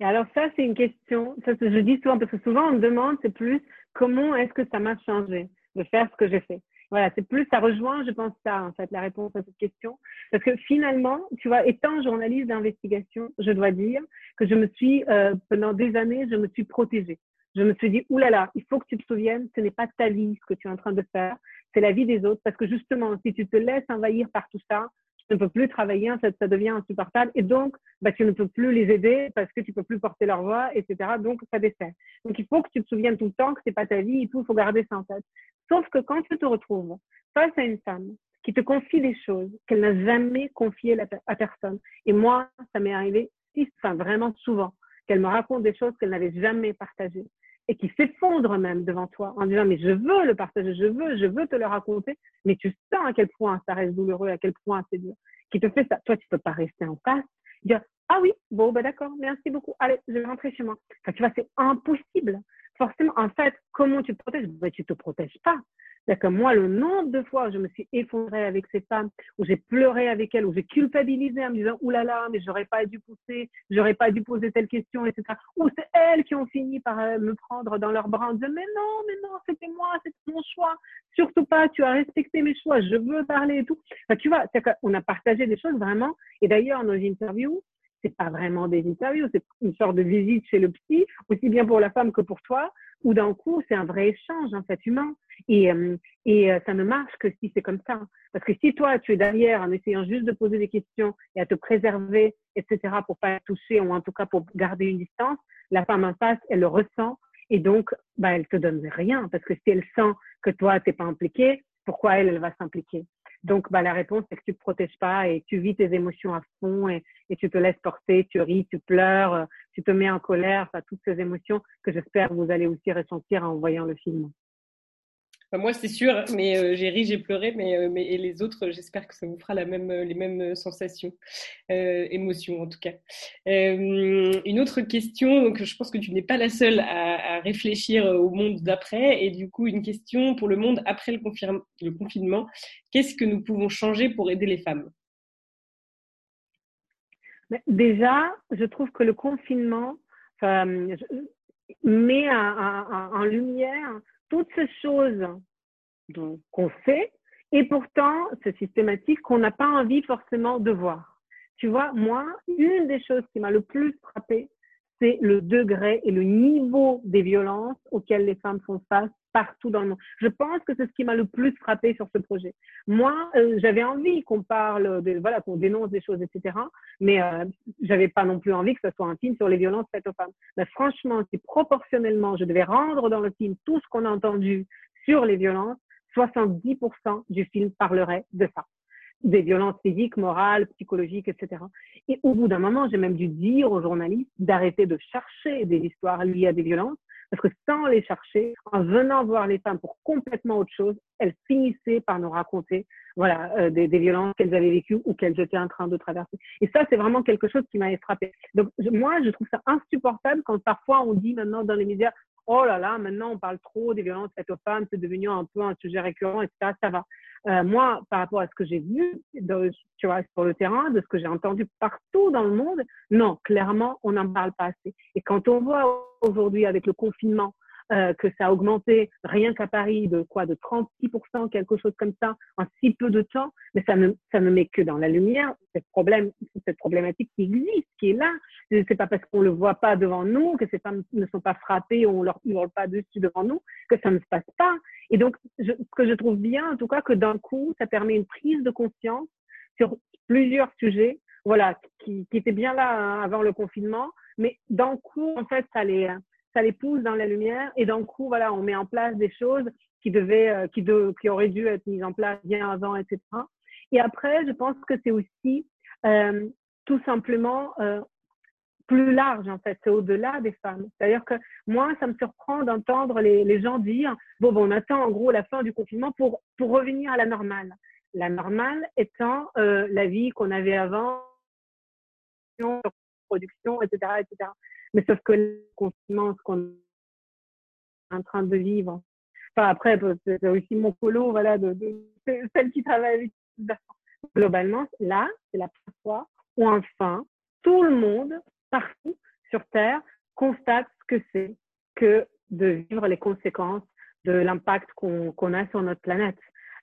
Alors ça, c'est une question, ça je dis souvent, parce que souvent on me demande, c'est plus comment est-ce que ça m'a changé de faire ce que j'ai fait. Voilà, c'est plus, ça rejoint, je pense, ça, en fait, la réponse à cette question. Parce que finalement, tu vois, étant journaliste d'investigation, je dois dire que je me suis, euh, pendant des années, je me suis protégée. Je me suis dit, oulala, il faut que tu te souviennes, ce n'est pas ta vie ce que tu es en train de faire, c'est la vie des autres. Parce que justement, si tu te laisses envahir par tout ça, tu ne peux plus travailler, fait, ça devient insupportable. Et donc, bah, tu ne peux plus les aider parce que tu peux plus porter leur voix, etc. Donc, ça dessert. Donc, il faut que tu te souviennes tout le temps que c'est pas ta vie et tout, il faut garder ça en tête. Sauf que quand tu te retrouves face à une femme qui te confie des choses qu'elle n'a jamais confiées à personne, et moi, ça m'est arrivé, enfin, vraiment souvent, qu'elle me raconte des choses qu'elle n'avait jamais partagées et qui s'effondre même devant toi en disant mais je veux le partager, je veux, je veux te le raconter, mais tu sens à quel point ça reste douloureux, à quel point c'est dur, qui te fait ça. Toi, tu peux pas rester en face, dire ah oui, bon bah d'accord, merci beaucoup, allez, je vais rentrer chez moi. Enfin, tu vois, c'est impossible. Forcément, en fait, comment tu te protèges? Ben, Tu te protèges pas. C'est-à-dire que moi, le nombre de fois où je me suis effondrée avec ces femmes, où j'ai pleuré avec elles, où j'ai culpabilisé en me disant, oulala, là là, mais j'aurais pas dû pousser, j'aurais pas dû poser telle question, etc. Ou c'est elles qui ont fini par euh, me prendre dans leurs bras en disant, mais non, mais non, c'était moi, c'était mon choix. Surtout pas, tu as respecté mes choix, je veux parler et tout. Enfin, tu vois, qu'on a partagé des choses vraiment. Et d'ailleurs, nos interviews, c'est pas vraiment des interviews, c'est une sorte de visite chez le psy, aussi bien pour la femme que pour toi, où d'un coup, c'est un vrai échange, en fait, humain. Et, euh, euh, ça ne marche que si c'est comme ça. Parce que si toi, tu es derrière en essayant juste de poser des questions et à te préserver, etc., pour pas toucher, ou en tout cas pour garder une distance, la femme en face, elle le ressent, et donc, bah, elle te donne rien. Parce que si elle sent que toi, t'es pas impliqué, pourquoi elle, elle va s'impliquer? Donc, bah, la réponse, c'est que tu ne te protèges pas et tu vis tes émotions à fond et, et, tu te laisses porter, tu ris, tu pleures, tu te mets en colère, enfin, toutes ces émotions que j'espère vous allez aussi ressentir en voyant le film moi, c'est sûr, mais euh, j'ai ri, j'ai pleuré, mais, euh, mais et les autres, j'espère que ça vous fera la même, euh, les mêmes sensations, émotions en tout cas. une autre question, donc je pense que tu n'es pas la seule à, à réfléchir au monde d'après, et du coup, une question pour le monde après le, le confinement. Qu'est-ce que nous pouvons changer pour aider les femmes? Déjà, je trouve que le confinement met en lumière toutes ces choses qu'on fait et pourtant c'est systématique qu'on n'a pas envie forcément de voir. Tu vois, moi, une des choses qui m'a le plus frappé, c'est le degré et le niveau des violences auxquelles les femmes font face partout dans le monde. Je pense que c'est ce qui m'a le plus frappé sur ce projet. Moi, euh, j'avais envie qu'on parle, de, voilà, qu'on dénonce des choses, etc. Mais euh, j'avais pas non plus envie que ce soit un film sur les violences faites aux femmes. Mais franchement, si proportionnellement je devais rendre dans le film tout ce qu'on a entendu sur les violences, 70% du film parlerait de ça des violences physiques, morales, psychologiques, etc. Et au bout d'un moment, j'ai même dû dire aux journalistes d'arrêter de chercher des histoires liées à des violences, parce que sans les chercher, en venant voir les femmes pour complètement autre chose, elles finissaient par nous raconter voilà, euh, des, violences qu'elles avaient vécues ou qu'elles étaient en train de traverser. Et ça, c'est vraiment quelque chose qui m'a frappé. Donc, moi, je trouve ça insupportable quand parfois on dit maintenant dans les médias, oh là là, maintenant on parle trop des violences faites aux femmes, c'est devenu un peu un sujet récurrent, etc. Ça va. Euh, moi, par rapport à ce que j'ai vu de, tu vois, sur le terrain, de ce que j'ai entendu partout dans le monde, non, clairement, on n'en parle pas assez. Et quand on voit aujourd'hui avec le confinement, euh, que ça a augmenté rien qu'à Paris de quoi de 36%, quelque chose comme ça, en si peu de temps, mais ça ne, ça ne met que dans la lumière cette, problème, cette problématique qui existe, qui est là. C'est pas parce qu'on le voit pas devant nous, que ces femmes ne sont pas frappées, on leur hurle pas dessus devant nous, que ça ne se passe pas. Et donc, je, ce que je trouve bien, en tout cas, que d'un coup, ça permet une prise de conscience sur plusieurs sujets, voilà, qui, qui étaient bien là hein, avant le confinement, mais d'un coup, en fait, ça les, ça les pousse dans la lumière et d'un coup, voilà, on met en place des choses qui devaient, euh, qui, de, qui auraient dû être mises en place bien avant, etc. Et après, je pense que c'est aussi euh, tout simplement euh, plus large, en fait, c'est au-delà des femmes. C'est-à-dire que moi, ça me surprend d'entendre les, gens dire, bon, bon, on attend en gros la fin du confinement pour, pour revenir à la normale. La normale étant la vie qu'on avait avant, production, etc., etc. Mais sauf que le confinement, ce qu'on est en train de vivre, enfin après, c'est aussi mon polo, voilà, de, celle qui travaille avec Globalement, là, c'est la première fois où enfin, tout le monde, partout sur Terre, constate ce que c'est que de vivre les conséquences de l'impact qu'on a sur notre planète.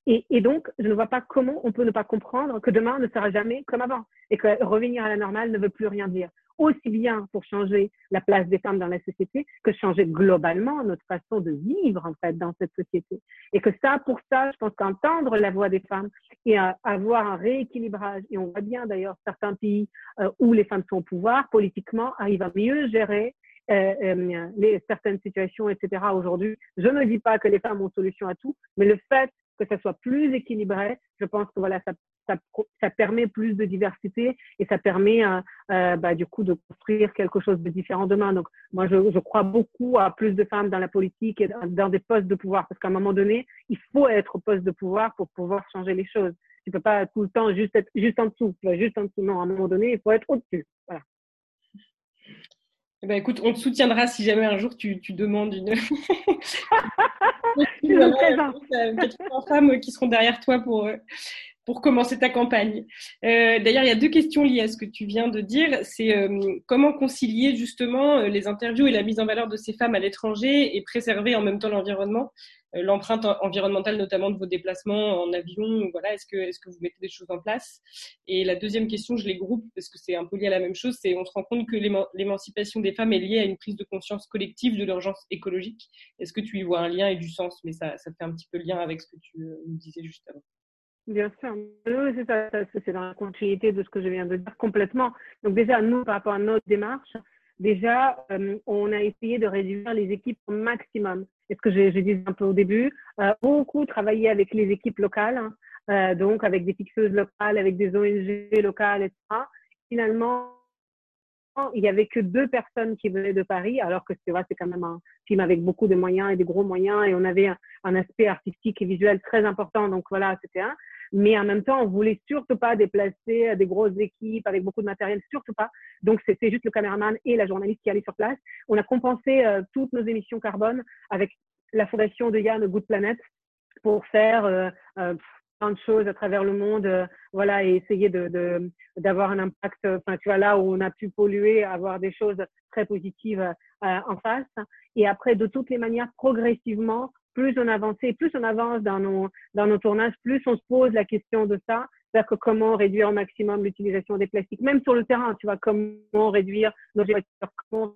Et, et, donc, je ne vois pas comment on peut ne pas comprendre que demain ne sera jamais comme avant et que revenir à la normale ne veut plus rien dire aussi bien pour changer la place des femmes dans la société que changer globalement notre façon de vivre en fait dans cette société. Et que ça, pour ça, je pense qu'entendre la voix des femmes et avoir un rééquilibrage, et on voit bien d'ailleurs certains pays euh, où les femmes sont au pouvoir politiquement arrivent à mieux gérer euh, euh, certaines situations, etc. aujourd'hui. Je ne dis pas que les femmes ont solution à tout, mais le fait que ça soit plus équilibré, je pense que voilà, ça, ça, ça permet plus de diversité et ça permet euh, euh, bah, du coup de construire quelque chose de différent demain. Donc moi, je, je, crois beaucoup à plus de femmes dans la politique et dans des postes de pouvoir parce qu'à un moment donné, il faut être au poste de pouvoir pour pouvoir changer les choses. Tu peux pas tout le temps juste être juste en dessous, juste en dessous. Non, à un moment donné, il faut être au-dessus. Voilà. Eh ben, écoute, on te soutiendra si jamais un jour tu, tu demandes une. Quatre femmes qui seront derrière toi pour, pour commencer ta campagne. Euh, D'ailleurs, il y a deux questions liées à ce que tu viens de dire. C'est euh, comment concilier justement euh, les interviews et la mise en valeur de ces femmes à l'étranger et préserver en même temps l'environnement, euh, l'empreinte environnementale notamment de vos déplacements en avion. Voilà, est-ce que est-ce que vous mettez des choses en place? Et la deuxième question, je les groupe parce que c'est un peu lié à la même chose. C'est on se rend compte que l'émancipation des femmes est liée à une prise de conscience collective de l'urgence écologique. Est-ce que tu y vois un lien et du sens? Mais ça, ça fait un petit peu lien avec ce que tu nous disais juste avant. Bien sûr, c'est ça, c'est dans la continuité de ce que je viens de dire complètement. Donc déjà, nous, par rapport à notre démarche, déjà, euh, on a essayé de réduire les équipes au maximum. est ce que je, je disais un peu au début, euh, beaucoup travailler avec les équipes locales, hein, euh, donc avec des fixeuses locales, avec des ONG locales, etc. Finalement, il y avait que deux personnes qui venaient de Paris, alors que c'est c'est quand même un film avec beaucoup de moyens et des gros moyens, et on avait un, un aspect artistique et visuel très important. Donc voilà, c'était un mais en même temps, on voulait surtout pas déplacer des grosses équipes avec beaucoup de matériel, surtout pas. Donc, c'était juste le caméraman et la journaliste qui allaient sur place. On a compensé euh, toutes nos émissions carbone avec la fondation de Yann Good Planet pour faire euh, euh, plein de choses à travers le monde, voilà, et essayer de d'avoir un impact. Enfin, tu vois là où on a pu polluer, avoir des choses très positives en face. Et après, de toutes les manières, progressivement, plus on avance, plus on avance dans nos, dans nos tournages, plus on se pose la question de ça, c'est-à-dire que comment réduire au maximum l'utilisation des plastiques, même sur le terrain, tu vois, comment réduire nos voitures,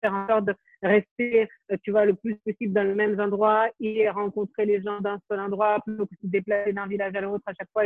faire en sorte de rester, euh, tu vois, le plus possible dans les mêmes endroits et rencontrer les gens d'un seul endroit plutôt que de se déplacer d'un village à l'autre à chaque fois.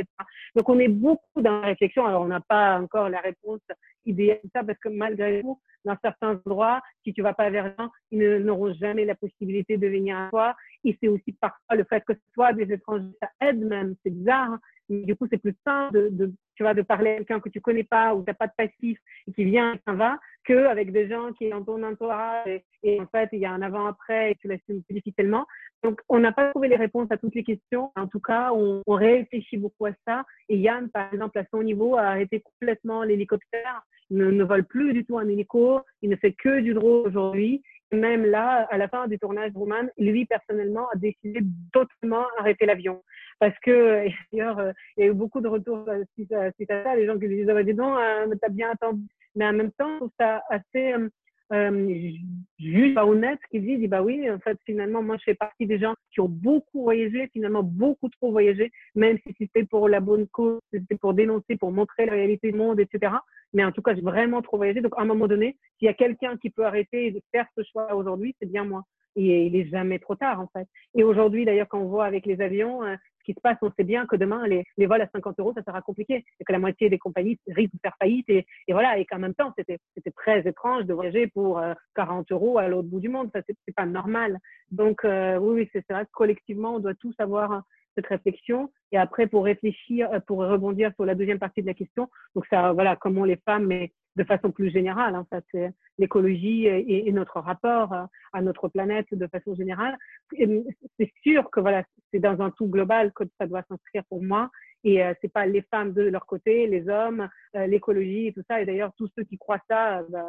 Donc, on est beaucoup dans la réflexion. Alors, on n'a pas encore la réponse idéale ça parce que malgré tout, dans certains endroits, si tu vas pas vers eux, ils n'auront jamais la possibilité de venir à toi. Et c'est aussi parfois le fait que ce soit des étrangers, ça aide même. C'est bizarre. Hein. Mais du coup, c'est plus simple de, tu vois, de parler à quelqu'un que tu connais pas ou tu n'as pas de passif et qui vient et s'en va, qu'avec des gens qui dans ton entourage et, en fait, il y a un avant-après et tu l'assumes plus difficilement. Donc, on n'a pas trouvé les réponses à toutes les questions. En tout cas, on, réfléchit beaucoup à ça. Et Yann, par exemple, à son niveau, a arrêté complètement l'hélicoptère. Ne, vole plus du tout un hélico. Il ne fait que du drone aujourd'hui. Même là, à la fin du tournage Roman, lui, personnellement, a décidé totalement arrêter l'avion. Parce que, d'ailleurs, euh, il y a eu beaucoup de retours euh, suite à, ça. Les gens qui lui disaient, bah, dis donc, euh, t'as bien attendu. Mais en même temps, je trouve ça assez euh, euh, juste, pas honnête, qui dit, bah oui, en fait, finalement, moi, je fais partie des gens qui ont beaucoup voyagé, finalement, beaucoup trop voyagé, même si c'était pour la bonne cause, c'était pour dénoncer, pour montrer la réalité du monde, etc. Mais en tout cas, j'ai vraiment trop voyagé. Donc, à un moment donné, s'il y a quelqu'un qui peut arrêter de faire ce choix aujourd'hui, c'est bien moi. Et il est jamais trop tard, en fait. Et aujourd'hui, d'ailleurs, quand on voit avec les avions, euh, ce qui se passe, on sait bien que demain, les, les vols à 50 euros, ça sera compliqué. Et que la moitié des compagnies risquent de faire faillite. Et, voilà. Et qu'en même temps, c'était, c'était très étrange de voyager pour euh, 40 euros à l'autre bout du monde. Ça, c'est, pas normal. Donc, euh, oui, oui, c'est, vrai collectivement, on doit tous avoir réflexion. Et après, pour réfléchir, euh, pour rebondir sur la deuxième partie de la question, donc ça, voilà, comment les femmes, mais de façon plus générale, en fait, c'est l'écologie et, notre rapport euh, à notre planète de façon générale. C'est sûr que voilà, c'est dans un tout global que ça doit s'inscrire pour moi. Et euh, c'est pas les femmes de leur côté, les hommes, euh, l'écologie et tout ça. Et d'ailleurs, tous ceux qui croient ça, euh, bah,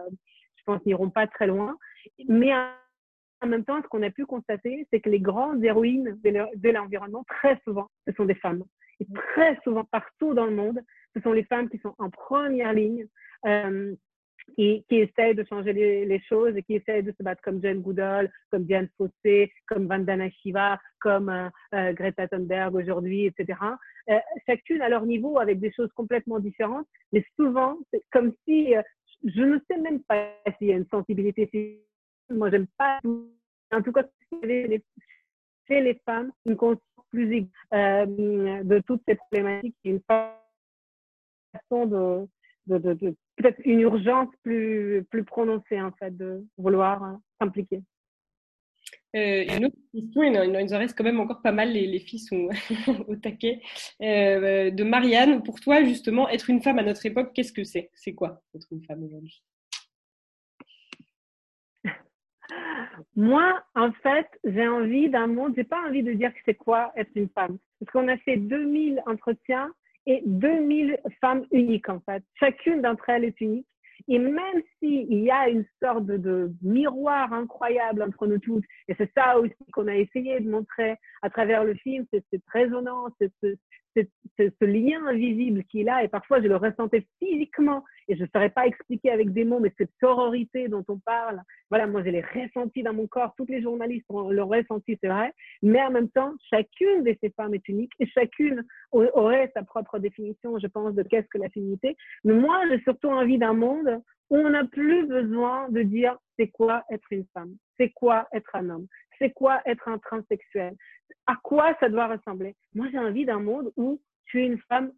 je pense, n'iront pas très loin. Mais en même temps, ce qu'on a pu constater, c'est que les grandes héroïnes de l'environnement, très souvent, ce sont des femmes. Et très souvent, partout dans le monde, ce sont les femmes qui sont en première ligne, euh, qui, qui essayent de changer les, les, choses et qui essayent de se battre comme Jane Goodall, comme Diane Fossé, comme Vandana Shiva, comme euh, euh, Greta Thunberg aujourd'hui, etc. Chacune à leur niveau avec des choses complètement différentes, mais souvent, c'est comme si, je ne sais même pas s'il y a une sensibilité. Moi, j'aime pas. En tout cas, chez les femmes, une conscience plus euh, de toutes ces problématiques, une façon de peut-être une urgence plus, plus prononcée en fait de vouloir euh, s'impliquer. Euh, une autre question, il nous en reste quand même encore pas mal, les, les filles sont au taquet. Euh, de Marianne, pour toi, justement, être une femme à notre époque, qu'est-ce que c'est? C'est quoi être une femme aujourd'hui? Moi, en fait, j'ai envie d'un monde, j'ai pas envie de dire que c'est quoi être une femme. Parce qu'on a fait 2000 entretiens et 2000 femmes uniques, en fait. Chacune d'entre elles est unique. Et même s'il y a une sorte de, miroir incroyable entre nous toutes, et c'est ça aussi qu'on a essayé de montrer à travers le film, c'est cette résonance, c'est ce, lien invisible qui est là, et parfois je le ressentais physiquement, et je ne saurais pas expliquer avec des mots, mais cette sororité dont on parle, voilà, moi je l'ai ressenti dans mon corps, toutes les journalistes l'ont ressenti, c'est vrai, mais en même temps, chacune de ces femmes est unique, et chacune aurait sa propre définition, je pense, de qu'est-ce que la féminité. Mais moi, j'ai surtout envie d'un monde où on n'a plus besoin de dire c'est quoi être une femme, c'est quoi être un homme, c'est quoi être un transsexuel, à quoi ça doit ressembler? Moi, j'ai envie d'un monde où tu es une femme,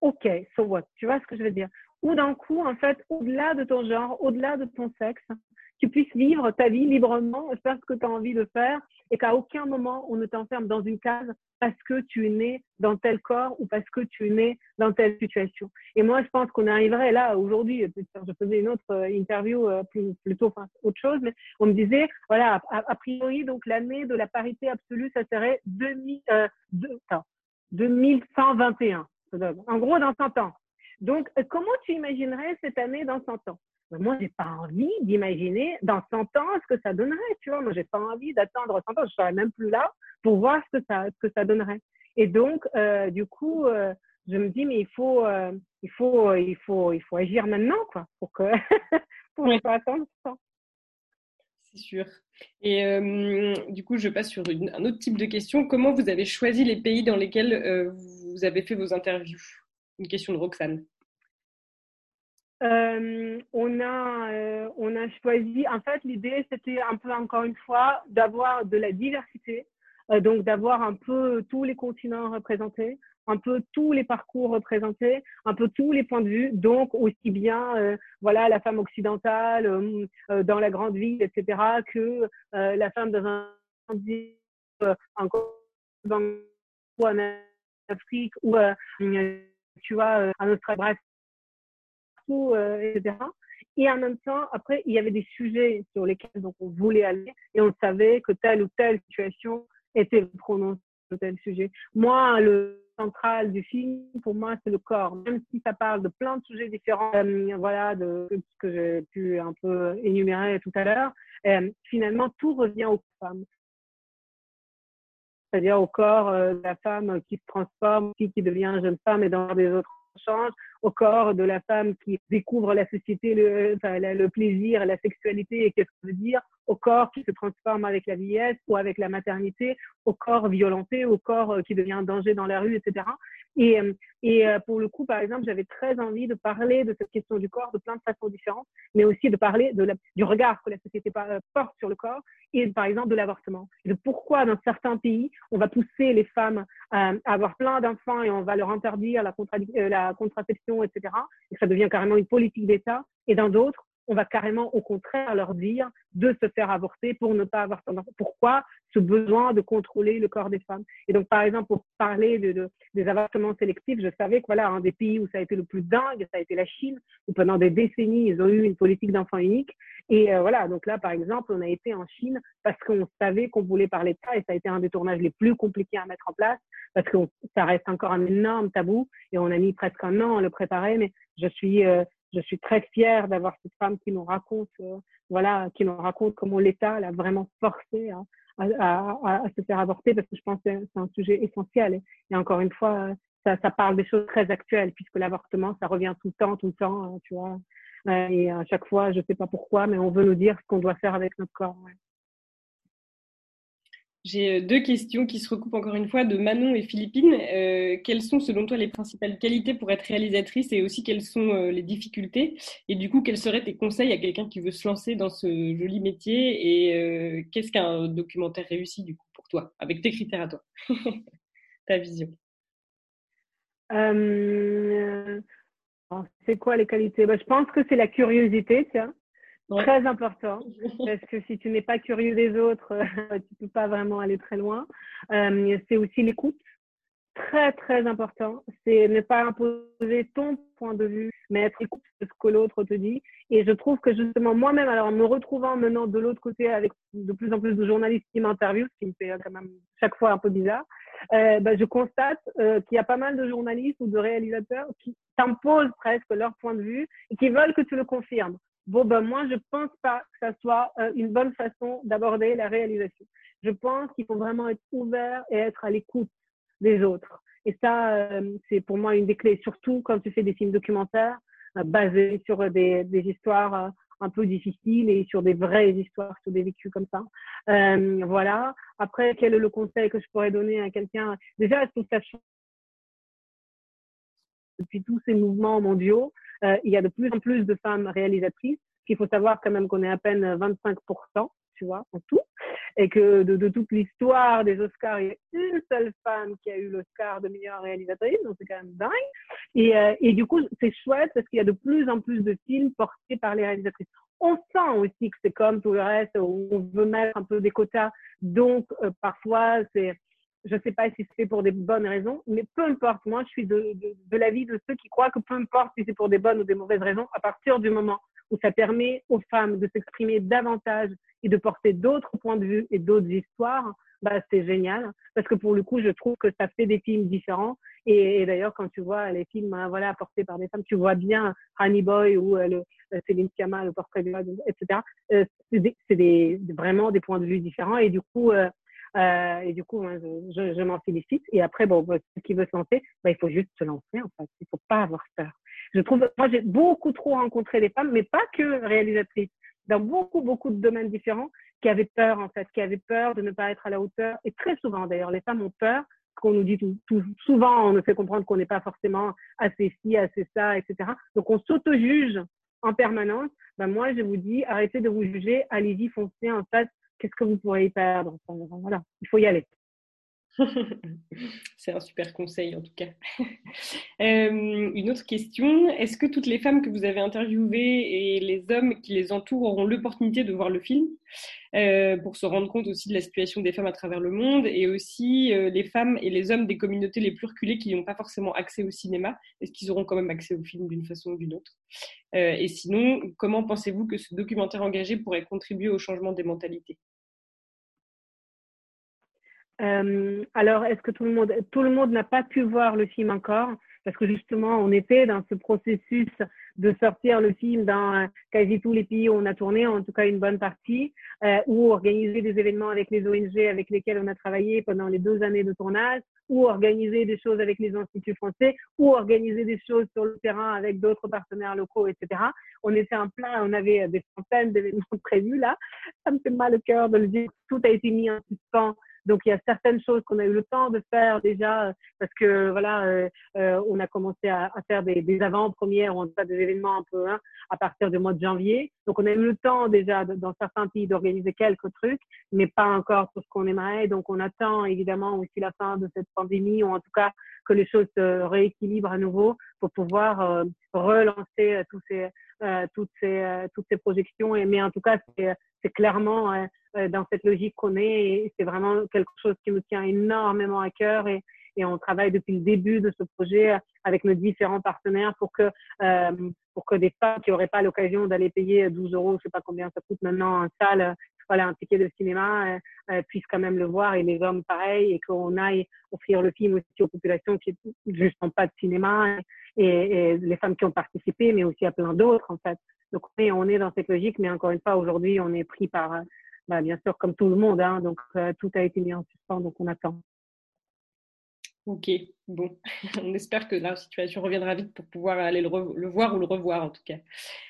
ok, so what, tu vois ce que je veux dire? Où d'un coup, en fait, au-delà de ton genre, au-delà de ton sexe, tu puisses vivre ta vie librement, faire ce que tu as envie de faire et qu'à aucun moment on ne t'enferme dans une case parce que tu es né dans tel corps ou parce que tu es né dans telle situation. Et moi, je pense qu'on arriverait là aujourd'hui. Je faisais une autre euh, interview euh, plutôt enfin, autre chose, mais on me disait voilà, a, priori donc l'année de la parité absolue, ça serait 2000, euh, deux, attends, 2121. En gros, dans 100 ans. Donc, comment tu imaginerais cette année dans 100 ans? Moi, j'ai pas envie d'imaginer dans 100 ans ce que ça donnerait, tu vois. Moi, j'ai pas envie d'attendre 100 ans. Je serais même plus là pour voir ce que ça, ce que ça donnerait. Et donc, euh, du coup, euh, je me dis, mais il faut, euh, il faut, il faut, il faut agir maintenant, quoi, pour que, pour ne pas attendre 100 c'est sûr. Et euh, du coup, je passe sur une, un autre type de question. Comment vous avez choisi les pays dans lesquels euh, vous avez fait vos interviews? Une question de Roxane. Euh, on a euh, on a choisi. En fait, l'idée c'était un peu encore une fois d'avoir de la diversité, euh, donc d'avoir un peu tous les continents représentés, un peu tous les parcours représentés, un peu tous les points de vue, donc aussi bien euh, voilà la femme occidentale euh, euh, dans la grande ville, etc., que la femme dans un en, Afrique ou tu vois en Australie, etc. Et en même temps, après, il y avait des sujets sur lesquels donc, on voulait aller et on savait que telle ou telle situation était prononcée sur tel sujet. Moi, le central du film, pour moi, c'est le corps. Même si ça parle de plein de sujets différents, euh, voilà, de ce que j'ai pu un peu énumérer tout à l'heure, euh, finalement, tout revient aux femmes. C'est-à-dire au corps euh, de la femme qui se transforme, qui, qui devient jeune femme et dans des autres change au corps de la femme qui découvre la société, le, le plaisir, la sexualité et qu'est-ce que ça veut dire, au corps qui se transforme avec la vieillesse ou avec la maternité, au corps violenté, au corps euh, qui devient un danger dans la rue, etc. Et, euh, euh, pour le coup, par exemple, j'avais très envie de parler de cette question du corps de plein de façons différentes, mais aussi de parler du regard que la société porte sur le corps et par exemple de l'avortement. De pourquoi dans certains pays, on va pousser les femmes à, avoir plein d'enfants et on va leur interdire la contraception, etc. Et ça devient carrément une politique d'État. Et dans d'autres, on va carrément au contraire leur dire de se faire avorter pour ne pas avoir tendance. Pourquoi ce besoin de contrôler le corps des femmes Et donc, par exemple, pour parler de, des avortements sélectifs, je savais que voilà, un des pays où ça a été le plus dingue, ça a été la Chine, où pendant des décennies, ils ont eu une politique d'enfant unique. Et euh, voilà, donc là, par exemple, on a été en Chine parce qu'on savait qu'on voulait parler de ça et ça a été un des tournages les plus compliqués à mettre en place parce que ça reste encore un énorme tabou et on a mis presque un an à le préparer, mais je suis euh, je suis très fière d'avoir cette femme qui nous raconte, euh, voilà, qui nous raconte comment l'État l'a vraiment forcé à, à, à, se faire avorter parce que je pense que c'est un sujet essentiel. Et, encore une fois, ça, ça, parle des choses très actuelles puisque l'avortement, ça revient tout le temps, tout le temps, hein, tu vois. Et à chaque fois, je sais pas pourquoi, mais on veut nous dire ce qu'on doit faire avec notre corps. Ouais. J'ai euh, deux questions qui se recoupent encore une fois de Manon et Philippine. Euh, quelles sont selon toi les principales qualités pour être réalisatrice et aussi quelles sont euh, les difficultés? Et du coup, quels seraient tes conseils à quelqu'un qui veut se lancer dans ce joli métier Et euh, qu'est-ce qu'un documentaire réussi du coup pour toi, avec tes critères à toi, ta vision euh, C'est quoi les qualités? Bah, Je pense que c'est la curiosité, tiens. Très important, parce que si tu n'es pas curieux des autres, tu peux pas vraiment aller très loin. Euh, c'est aussi l'écoute, très très important. C'est ne pas imposer ton point de vue, mais être écoute de ce que l'autre te dit. Et je trouve que justement moi-même, alors en me retrouvant maintenant de l'autre côté avec de plus en plus de journalistes qui m'interviewent, ce qui me fait quand même chaque fois un peu bizarre, euh, ben, je constate euh, qu'il y a pas mal de journalistes ou de réalisateurs qui t'imposent presque leur point de vue et qui veulent que tu le confirmes. Bon, ben moi, je pense pas que ça soit euh, une bonne façon d'aborder la réalisation. Je pense qu'il faut vraiment être ouvert et être à l'écoute des autres. Et ça, euh, c'est pour moi une des clés, surtout quand tu fais des films documentaires euh, basés sur des, des histoires un peu difficiles et sur des vraies histoires, sur des vécus comme ça. voilà. Après, quel est le conseil que je pourrais donner à quelqu'un? Déjà, tout ça depuis tous ces mouvements mondiaux, euh, il y a de plus en plus de femmes réalisatrices. Il faut savoir quand même qu'on est à peine 25%, tu vois, en tout. Et que de, toute l'histoire des Oscars, il y a une seule femme qui a eu l'Oscar de meilleure réalisatrice, donc c'est quand même dingue. Et, euh, et du coup, c'est chouette parce qu'il y a de plus en plus de films portés par les réalisatrices. On sent aussi que c'est comme tout le reste, on veut mettre un peu des quotas. Donc, euh, parfois, c'est je ne sais pas si c'est pour des bonnes raisons, mais peu importe. Moi, je suis de, de, de l'avis de ceux qui croient que peu importe si c'est pour des bonnes ou des mauvaises raisons, à partir du moment où ça permet aux femmes de s'exprimer davantage et de porter d'autres points de vue et d'autres histoires, bah, c'est génial. Parce que pour le coup, je trouve que ça fait des films différents. Et, d'ailleurs, quand tu vois les films hein, voilà, portés par des femmes, tu vois bien Honey Boy ou euh, le, euh, Céline Sciamma, le portrait de etc. Euh, c'est des, vraiment des points de vue différents. Et du coup, euh, euh, et du coup, je, je, m'en félicite. Et après, bon, bah, ceux qui veut se lancer, bah, il faut juste se lancer, en fait. Il faut pas avoir peur. Je trouve, moi, j'ai beaucoup trop rencontré des femmes, mais pas que réalisatrices, dans beaucoup, beaucoup de domaines différents, qui avaient peur, en fait, qui avaient peur de ne pas être à la hauteur. Et très souvent, d'ailleurs, les femmes ont peur qu'on nous dit tout, tout, souvent, on nous fait comprendre qu'on n'est pas forcément assez ci, assez ça, etc. Donc, on s'auto-juge en permanence. Ben, moi, je vous dis, arrêtez de vous juger, allez-y, foncez, en fait, qu'est-ce que vous pourrez y perdre Voilà, il faut y aller. C'est un super conseil en tout cas. Euh, une autre question, est-ce que toutes les femmes que vous avez interviewées et les hommes qui les entourent auront l'opportunité de voir le film? Euh, pour se rendre compte aussi de la situation des femmes à travers le monde et aussi euh, les femmes et les hommes des communautés les plus reculées qui n'ont pas forcément accès au cinéma, est-ce qu'ils auront quand même accès au film d'une façon ou d'une autre? Et sinon, comment pensez-vous que ce documentaire engagé pourrait contribuer au changement des mentalités? Euh, alors, est-ce que tout le monde, tout le monde n'a pas pu voir le film encore? Parce que justement, on était dans ce processus de sortir le film dans euh, quasi tous les pays où on a tourné, en tout cas une bonne partie, euh, ou organiser des événements avec les ONG avec lesquels on a travaillé pendant les deux années de tournage, ou organiser des choses avec les instituts français, ou organiser des choses sur le terrain avec d'autres partenaires locaux, etc. On était en plein, on avait des centaines d'événements prévus là. Ça me fait mal au cœur de le dire. Tout a été mis en suspens donc il y a certaines choses qu'on a eu le temps de faire déjà euh, parce que voilà, euh, euh, on a commencé à, à faire des, des avant-premières ou en des événements un peu hein, à partir du mois de janvier. Donc on a eu le temps déjà dans certains pays d'organiser quelques trucs, mais pas encore tout ce qu'on aimerait. Donc on attend évidemment aussi la fin de cette pandémie ou en tout cas que les choses se rééquilibrent à nouveau pour pouvoir euh, relancer tous ces, toutes ces toutes ces projections. Et, mais en tout cas c'est clairement euh, dans cette logique qu'on est. Et c'est vraiment quelque chose qui nous tient énormément à cœur. Et, et on travaille depuis le début de ce projet avec nos différents partenaires pour que euh, pour que des femmes qui n'auraient pas l'occasion d'aller payer 12 euros, je sais pas combien ça coûte maintenant en salle, voilà, un ticket de cinéma, euh, euh, puissent quand même le voir et les hommes pareil et qu'on aille offrir le film aussi aux populations qui juste n'ont pas de cinéma et, les femmes qui ont participé, mais aussi à plein d'autres en fait. Donc on est, on est dans cette logique, mais encore une fois aujourd'hui on est pris par bah, bien sûr, comme tout le monde, hein, donc euh, tout a été mis en suspens, donc on attend. Ok, bon, on espère que la situation reviendra vite pour pouvoir aller le, voir ou le revoir en tout cas.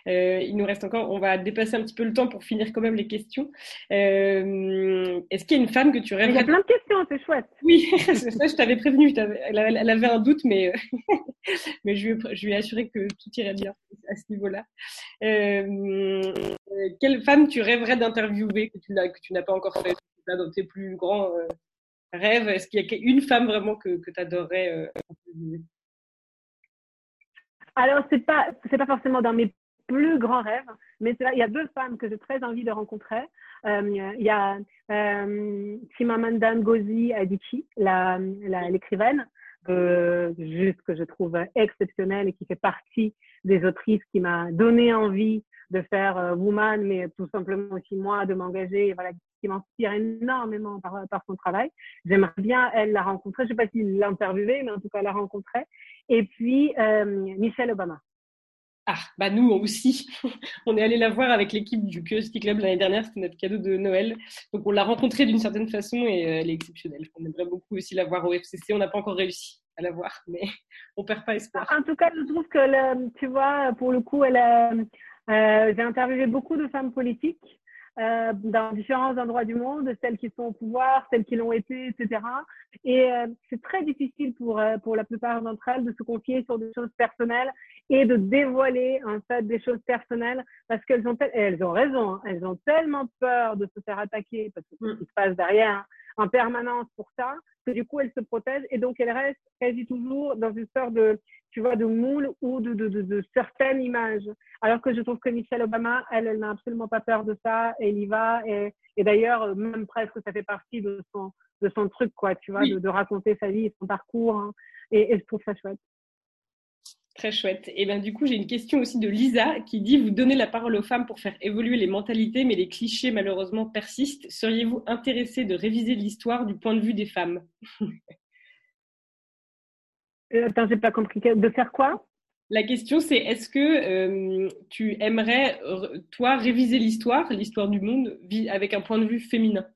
Euh, il nous reste encore, on va dépasser un petit peu le temps pour finir quand même les questions. Euh, est-ce qu'il y a une femme que tu rêves Il y a plein de questions, c'est chouette. Oui, ça je t'avais prévenu, elle, avait un doute, mais, mais je, lui ai, je lui ai assuré que tout irait bien à ce niveau-là. Euh, quelle femme tu rêverais d'interviewer que tu n'as pas encore fait dans tes plus grands euh, rêves Est-ce qu'il y a une femme vraiment que, que tu adorerais euh, Alors, c'est pas, c'est pas forcément dans mes plus grands rêves, mais il y a deux femmes que j'ai très envie de rencontrer. il y a euh, Chimamanda Ngozi Adichie, l'écrivaine, juste que je trouve exceptionnelle et qui fait partie des autrices qui m'a donné envie de faire euh, Woman, mais tout simplement aussi moi de m'engager, voilà, qui m'inspire énormément par, par son travail. J'aimerais bien elle la rencontrer. Je sais pas s'il l'a interviewée, mais en tout cas la rencontrer. Et puis euh, Michelle Obama. Ah, bah nous aussi. on est allé la voir avec l'équipe du Curiosity Club l'année dernière, c'était notre cadeau de Noël. Donc on l'a rencontrée d'une certaine façon et euh, elle est exceptionnelle. On aimerait beaucoup aussi la voir au FCC, on n'a pas encore réussi à la voir, mais on perd pas espoir. En tout cas, je trouve que, tu vois, pour le coup, elle euh, j'ai interviewé beaucoup de femmes politiques euh, dans différents endroits du monde, celles qui sont au pouvoir, celles qui l'ont été, etc. Et euh, c'est très difficile pour, euh, pour la plupart d'entre elles de se confier sur des choses personnelles et de dévoiler en fait des choses personnelles parce qu'elles ont, elles ont raison, hein. elles ont tellement peur de se faire attaquer parce que ce qui se passe derrière en permanence pour ça que du coup elles se protègent et donc elles restent quasi toujours dans une sorte de tu vois, de moule ou de, de, de, de, certaines images. Alors que je trouve que Michelle Obama, elle, elle n'a absolument pas peur de ça, elle y va. Et, et d'ailleurs, même presque, ça fait partie de son, de son truc, quoi, tu vois, de, de, raconter sa vie et son parcours. Hein. Et, et, je trouve ça chouette. Très chouette. Et bien du coup, j'ai une question aussi de Lisa qui dit Vous donnez la parole aux femmes pour faire évoluer les mentalités, mais les clichés malheureusement persistent. Seriez-vous intéressé de réviser l'histoire du point de vue des femmes? Euh, attends, j'ai pas compris. De faire quoi? La question, c'est est-ce que euh, tu aimerais, toi, réviser l'histoire, l'histoire du monde, avec un point de vue féminin?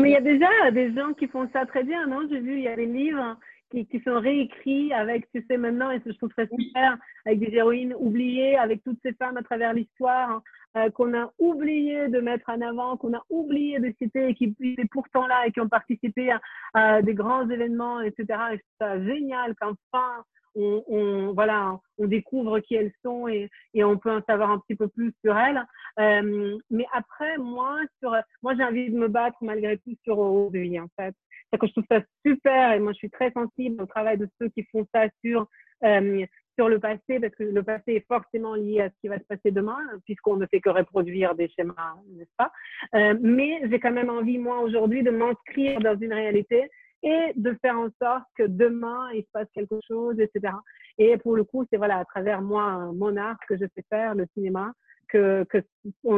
Mais il y a déjà des gens qui font ça très bien, non? J'ai vu, il y a des livres qui, qui, sont réécrits avec, tu sais, maintenant, et je trouve ça super, avec des héroïnes oubliées, avec toutes ces femmes à travers l'histoire, euh, qu'on a oublié de mettre en avant, qu'on a oublié de citer et qui étaient pourtant là et qui ont participé à, à des grands événements, etc. Et c'est génial qu'enfin on, on, voilà, on découvre qui elles sont et, et, on peut en savoir un petit peu plus sur elles. Euh, mais après, moi, sur, moi, j'ai envie de me battre malgré tout sur aujourd'hui, en fait. C'est que je trouve ça super et moi, je suis très sensible au travail de ceux qui font ça sur euh, sur le passé, parce que le passé est forcément lié à ce qui va se passer demain, puisqu'on ne fait que reproduire des schémas, n'est-ce pas? Euh, Mais j'ai quand même envie, moi, aujourd'hui, de m'inscrire dans une réalité et de faire en sorte que demain, il se passe quelque chose, etc. Et pour le coup, c'est voilà, à travers moi, mon art que je sais faire, le cinéma, que, que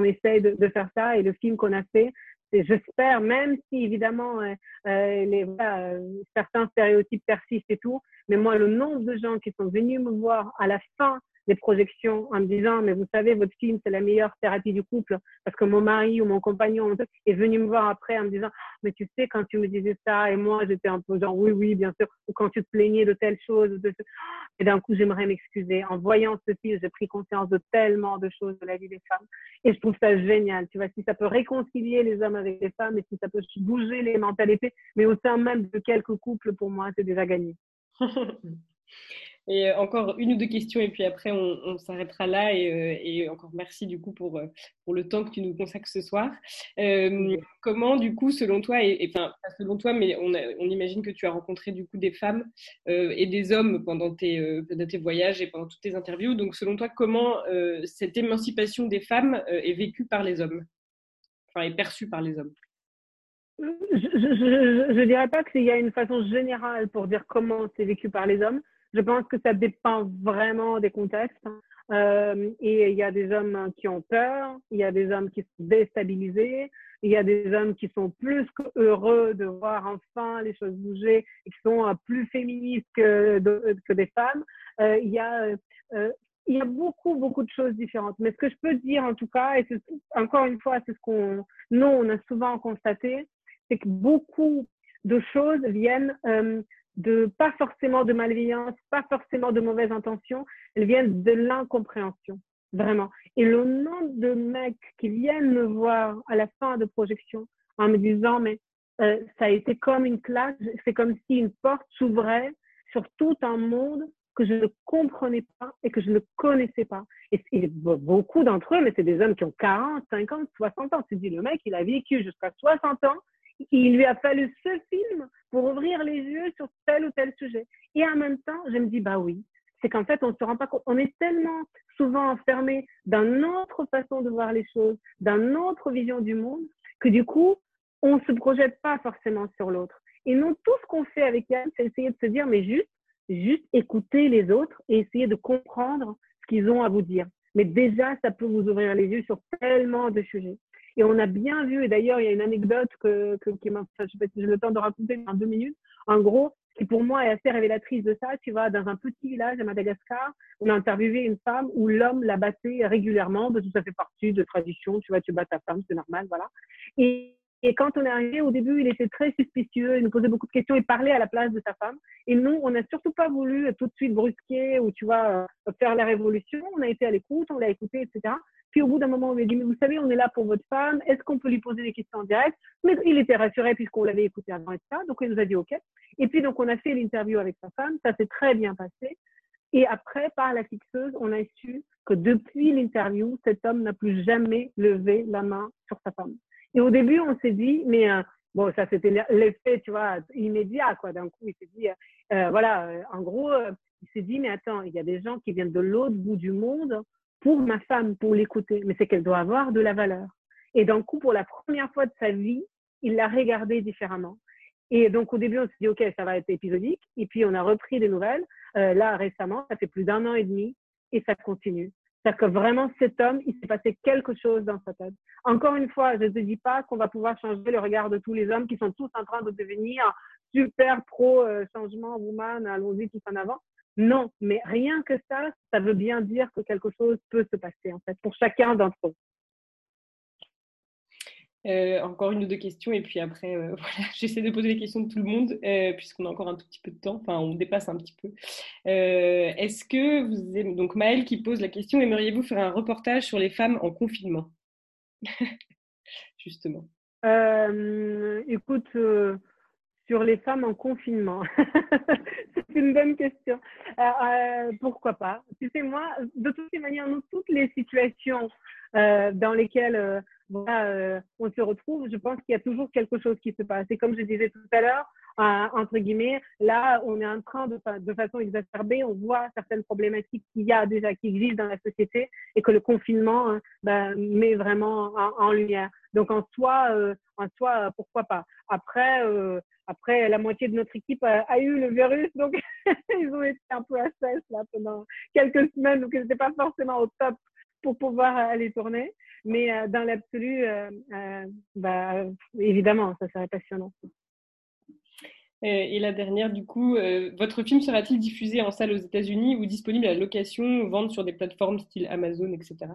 essaye de faire ça. Et le film qu'on a fait, j'espère, même si évidemment euh, euh les, voilà, certains stéréotypes persistent et tout, mais moi, le nombre de gens qui sont venus me voir à la fin des projections en me disant, mais vous savez, votre film, c'est la meilleure thérapie du couple parce que mon mari ou mon compagnon est venu me voir après en me disant, mais tu sais, quand tu me disais ça et moi, j'étais un peu genre, oui, oui, bien sûr, ou quand tu te plaignais de telle chose, et d'un coup, j'aimerais m'excuser. En voyant ce film, j'ai pris conscience de tellement de choses de la vie des femmes et je trouve ça génial. Tu vois, si ça peut réconcilier les hommes avec les femmes et si ça peut bouger les mentalités, mais au sein même de quelques couples, pour moi, c'est déjà gagné. Et encore une ou deux questions et puis après on, s'arrêtera là et, euh, et, encore merci du coup pour, euh, pour le temps que tu nous consacres ce soir. Euh, comment du coup selon toi et, enfin pas selon toi mais on, on, imagine que tu as rencontré du coup des femmes et des hommes pendant tes, pendant tes voyages et pendant toutes tes interviews donc selon toi comment cette émancipation des femmes est vécue par les hommes? Enfin est perçue par les hommes? Je ne dirais pas qu'il y a une façon générale pour dire comment c'est vécu par les hommes. Je pense que ça dépend vraiment des contextes. Euh, et il y a des hommes qui ont peur, il y a des hommes qui sont déstabilisés, il y a des hommes qui sont plus heureux de voir enfin les choses bouger qui sont euh, plus féministes que, que des femmes. Euh, il, y a, euh, il y a beaucoup, beaucoup de choses différentes. Mais ce que je peux dire en tout cas, et encore une fois, c'est ce qu'on, nous, on a souvent constaté, c'est que beaucoup de choses viennent euh, de pas forcément de malveillance, pas forcément de mauvaise intention, elles viennent de l'incompréhension, vraiment. Et le nombre de mecs qui viennent me voir à la fin de projection en me disant mais euh, ça a été comme une claque, c'est comme si une porte s'ouvrait sur tout un monde que je ne comprenais pas et que je ne connaissais pas. Et, et beaucoup d'entre eux, mais c'est des hommes qui ont 40, 50, 60 ans. Tu dis, le mec, il a vécu jusqu'à 60 ans il lui a fallu ce film pour ouvrir les yeux sur tel ou tel sujet. Et en même temps, je me dis, bah oui, c'est qu'en fait, on se rend pas compte. On est tellement souvent enfermé dans notre façon de voir les choses, dans notre vision du monde, que du coup, on se projette pas forcément sur l'autre. Et nous, tout ce qu'on fait avec elle, c'est essayer de se dire, mais juste, juste écouter les autres et essayer de comprendre ce qu'ils ont à vous dire. Mais déjà, ça peut vous ouvrir les yeux sur tellement de sujets. Et on a bien vu, et d'ailleurs, il y a une anecdote que, qui m'a, je sais pas si j'ai le temps de raconter en deux minutes. En gros, qui pour moi est assez révélatrice de ça. Tu vois, dans un petit village à Madagascar, on a interviewé une femme où l'homme la battait régulièrement, parce que ça fait partie de tradition. Tu vois, tu bats ta femme, c'est normal, voilà. Et et quand on est arrivé, au début, il était très suspicieux, il nous posait beaucoup de questions, il parlait à la place de sa femme. Et nous, on n'a surtout pas voulu tout de suite brusquer ou, tu vois, euh, faire la révolution. On a été à l'écoute, on l'a écouté, etc. Puis au bout d'un moment, on lui a dit, mais vous savez, on est là pour votre femme, est-ce qu'on peut lui poser des questions en direct? Mais il était rassuré puisqu'on l'avait écouté avant, etc. Donc il nous a dit OK. Et puis donc on a fait l'interview avec sa femme, ça s'est très bien passé. Et après, par la fixeuse, on a su que depuis l'interview, cet homme n'a plus jamais levé la main sur sa femme. Et au début, on s'est dit, mais euh, bon, ça c'était l'effet, tu vois, immédiat, quoi. D'un coup, il s'est dit, euh, euh voilà, en gros, il s'est dit, mais attends, il y a des gens qui viennent de l'autre bout du monde pour ma femme, pour l'écouter, mais c'est qu'elle doit avoir de la valeur. Et d'un coup, pour la première fois de sa vie, il l'a regardée différemment. Et donc, au début, on s'est dit, OK, ça va être épisodique. Et puis, on a repris des nouvelles. Euh, là, récemment, ça fait plus d'un an et demi et ça continue. C'est-à-dire que vraiment, cet homme, il s'est passé quelque chose dans sa tête. Encore une fois, je ne te dis pas qu'on va pouvoir changer le regard de tous les hommes qui sont tous en train de devenir super pro euh, changement woman, allons-y tous en avant. Non, mais rien que ça, ça veut bien dire que quelque chose peut se passer en fait pour chacun d'entre eux. Euh, encore une ou deux questions et puis après, euh, voilà, j'essaie de poser les questions de tout le monde euh, puisqu'on a encore un tout petit peu de temps, enfin on dépasse un petit peu. Est-ce que vous aimez... donc Maëlle qui pose la question, aimeriez-vous faire un reportage sur les femmes en confinement? Justement. écoute, sur les femmes en confinement, c'est une bonne question. pourquoi pas? Tu sais, moi, de toutes les manières, nous, toutes les situations dans lesquelles voilà, euh, on se retrouve, je pense qu'il y a toujours quelque chose qui se passe. Et comme je disais tout à l'heure, euh, entre guillemets, là, on est en train de, de façon exacerbée, on voit certaines problématiques qu'il y a déjà, qui existent dans la société et que le confinement hein, ben, met vraiment en, lumière. Donc en soi, euh, en soi, pourquoi pas. Après, euh, après, la moitié de notre équipe a, eu le virus, donc ils ont été un peu à cesse là pendant quelques semaines, donc ils n'étaient pas forcément au top pour pouvoir aller tourner. Mais euh, dans l'absolu, euh, euh, bah, évidemment, ça serait passionnant. Et la dernière, du coup, votre film sera-t-il diffusé en salle aux États-Unis ou disponible à location, vente sur des plateformes style Amazon, etc.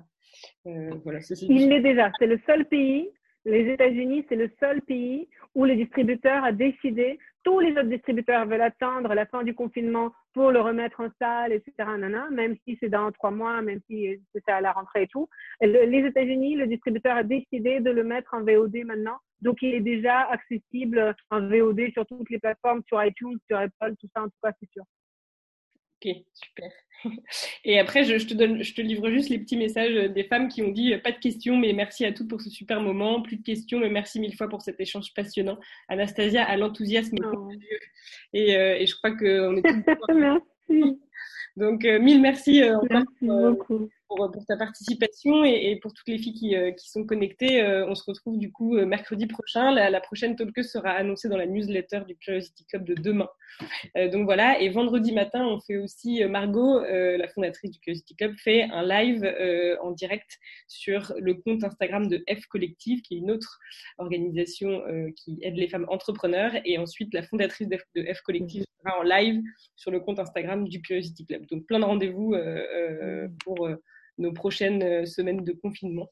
voilà, Il l'est déjà. C'est le seul pays, les États-Unis, c'est le seul pays où le distributeur a décidé tous les autres distributeurs veulent attendre la fin du confinement pour le remettre en salle, etc. Nana, même si c'est dans trois mois, même si c'est à la rentrée et tout. Les États-Unis, le distributeur a décidé de le mettre en VOD maintenant. Donc, il est déjà accessible en VOD sur toutes les plateformes, sur iTunes, sur Apple, tout ça, en tout cas, c'est sûr. Ok, super. Et après, je, te donne, je te livre juste les petits messages des femmes qui ont dit pas de questions, mais merci à toutes pour ce super moment. Plus de questions, mais merci mille fois pour cet échange passionnant. Anastasia a l'enthousiasme. Oh. Et, euh, et, je crois qu'on est tous. merci. Donc, euh, mille merci euh. Merci beaucoup pour, pour, ta participation et, et, pour toutes les filles qui, euh, qui sont connectées. Euh, on se retrouve du coup euh, mercredi prochain. La, la prochaine talkeuse sera annoncée dans la newsletter du Curiosity Club de demain. donc voilà. Et vendredi matin, on fait aussi, Margot, la fondatrice du Curiosity Club, fait un live en direct sur le compte Instagram de F Collective, qui est une autre organisation qui aide les femmes entrepreneurs. Et ensuite, la fondatrice de F, de F Collective sera en live sur le compte Instagram du Curiosity Club. Donc plein de rendez-vous pour nos prochaines euh, semaines de confinement.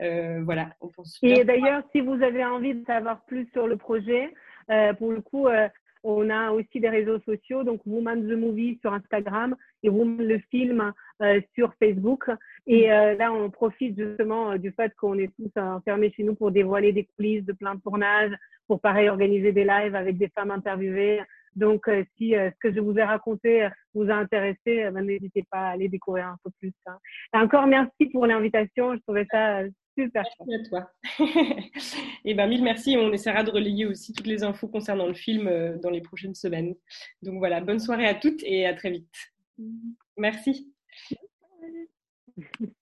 Euh, voilà, on pense. Et d'ailleurs, si vous avez envie de savoir plus sur le projet, euh, pour le coup, on a aussi des réseaux sociaux, donc Woman the Movie sur Instagram et Woman le film sur Facebook. Et là, on profite justement du fait qu'on est tous enfermés chez nous pour dévoiler des coulisses de plein de tournages, pour pareil organiser des lives avec des femmes interviewées, donc, euh, si euh, ce que je vous ai raconté euh, vous a intéressé, ben, n'hésitez pas à aller découvrir un peu plus. Hein. Et encore merci pour l'invitation. Je trouvais ça super. Merci à toi. et ben mille merci. On essaiera de relayer aussi toutes les infos concernant le film dans les prochaines semaines. Donc voilà, bonne soirée à toutes et à très vite. Merci.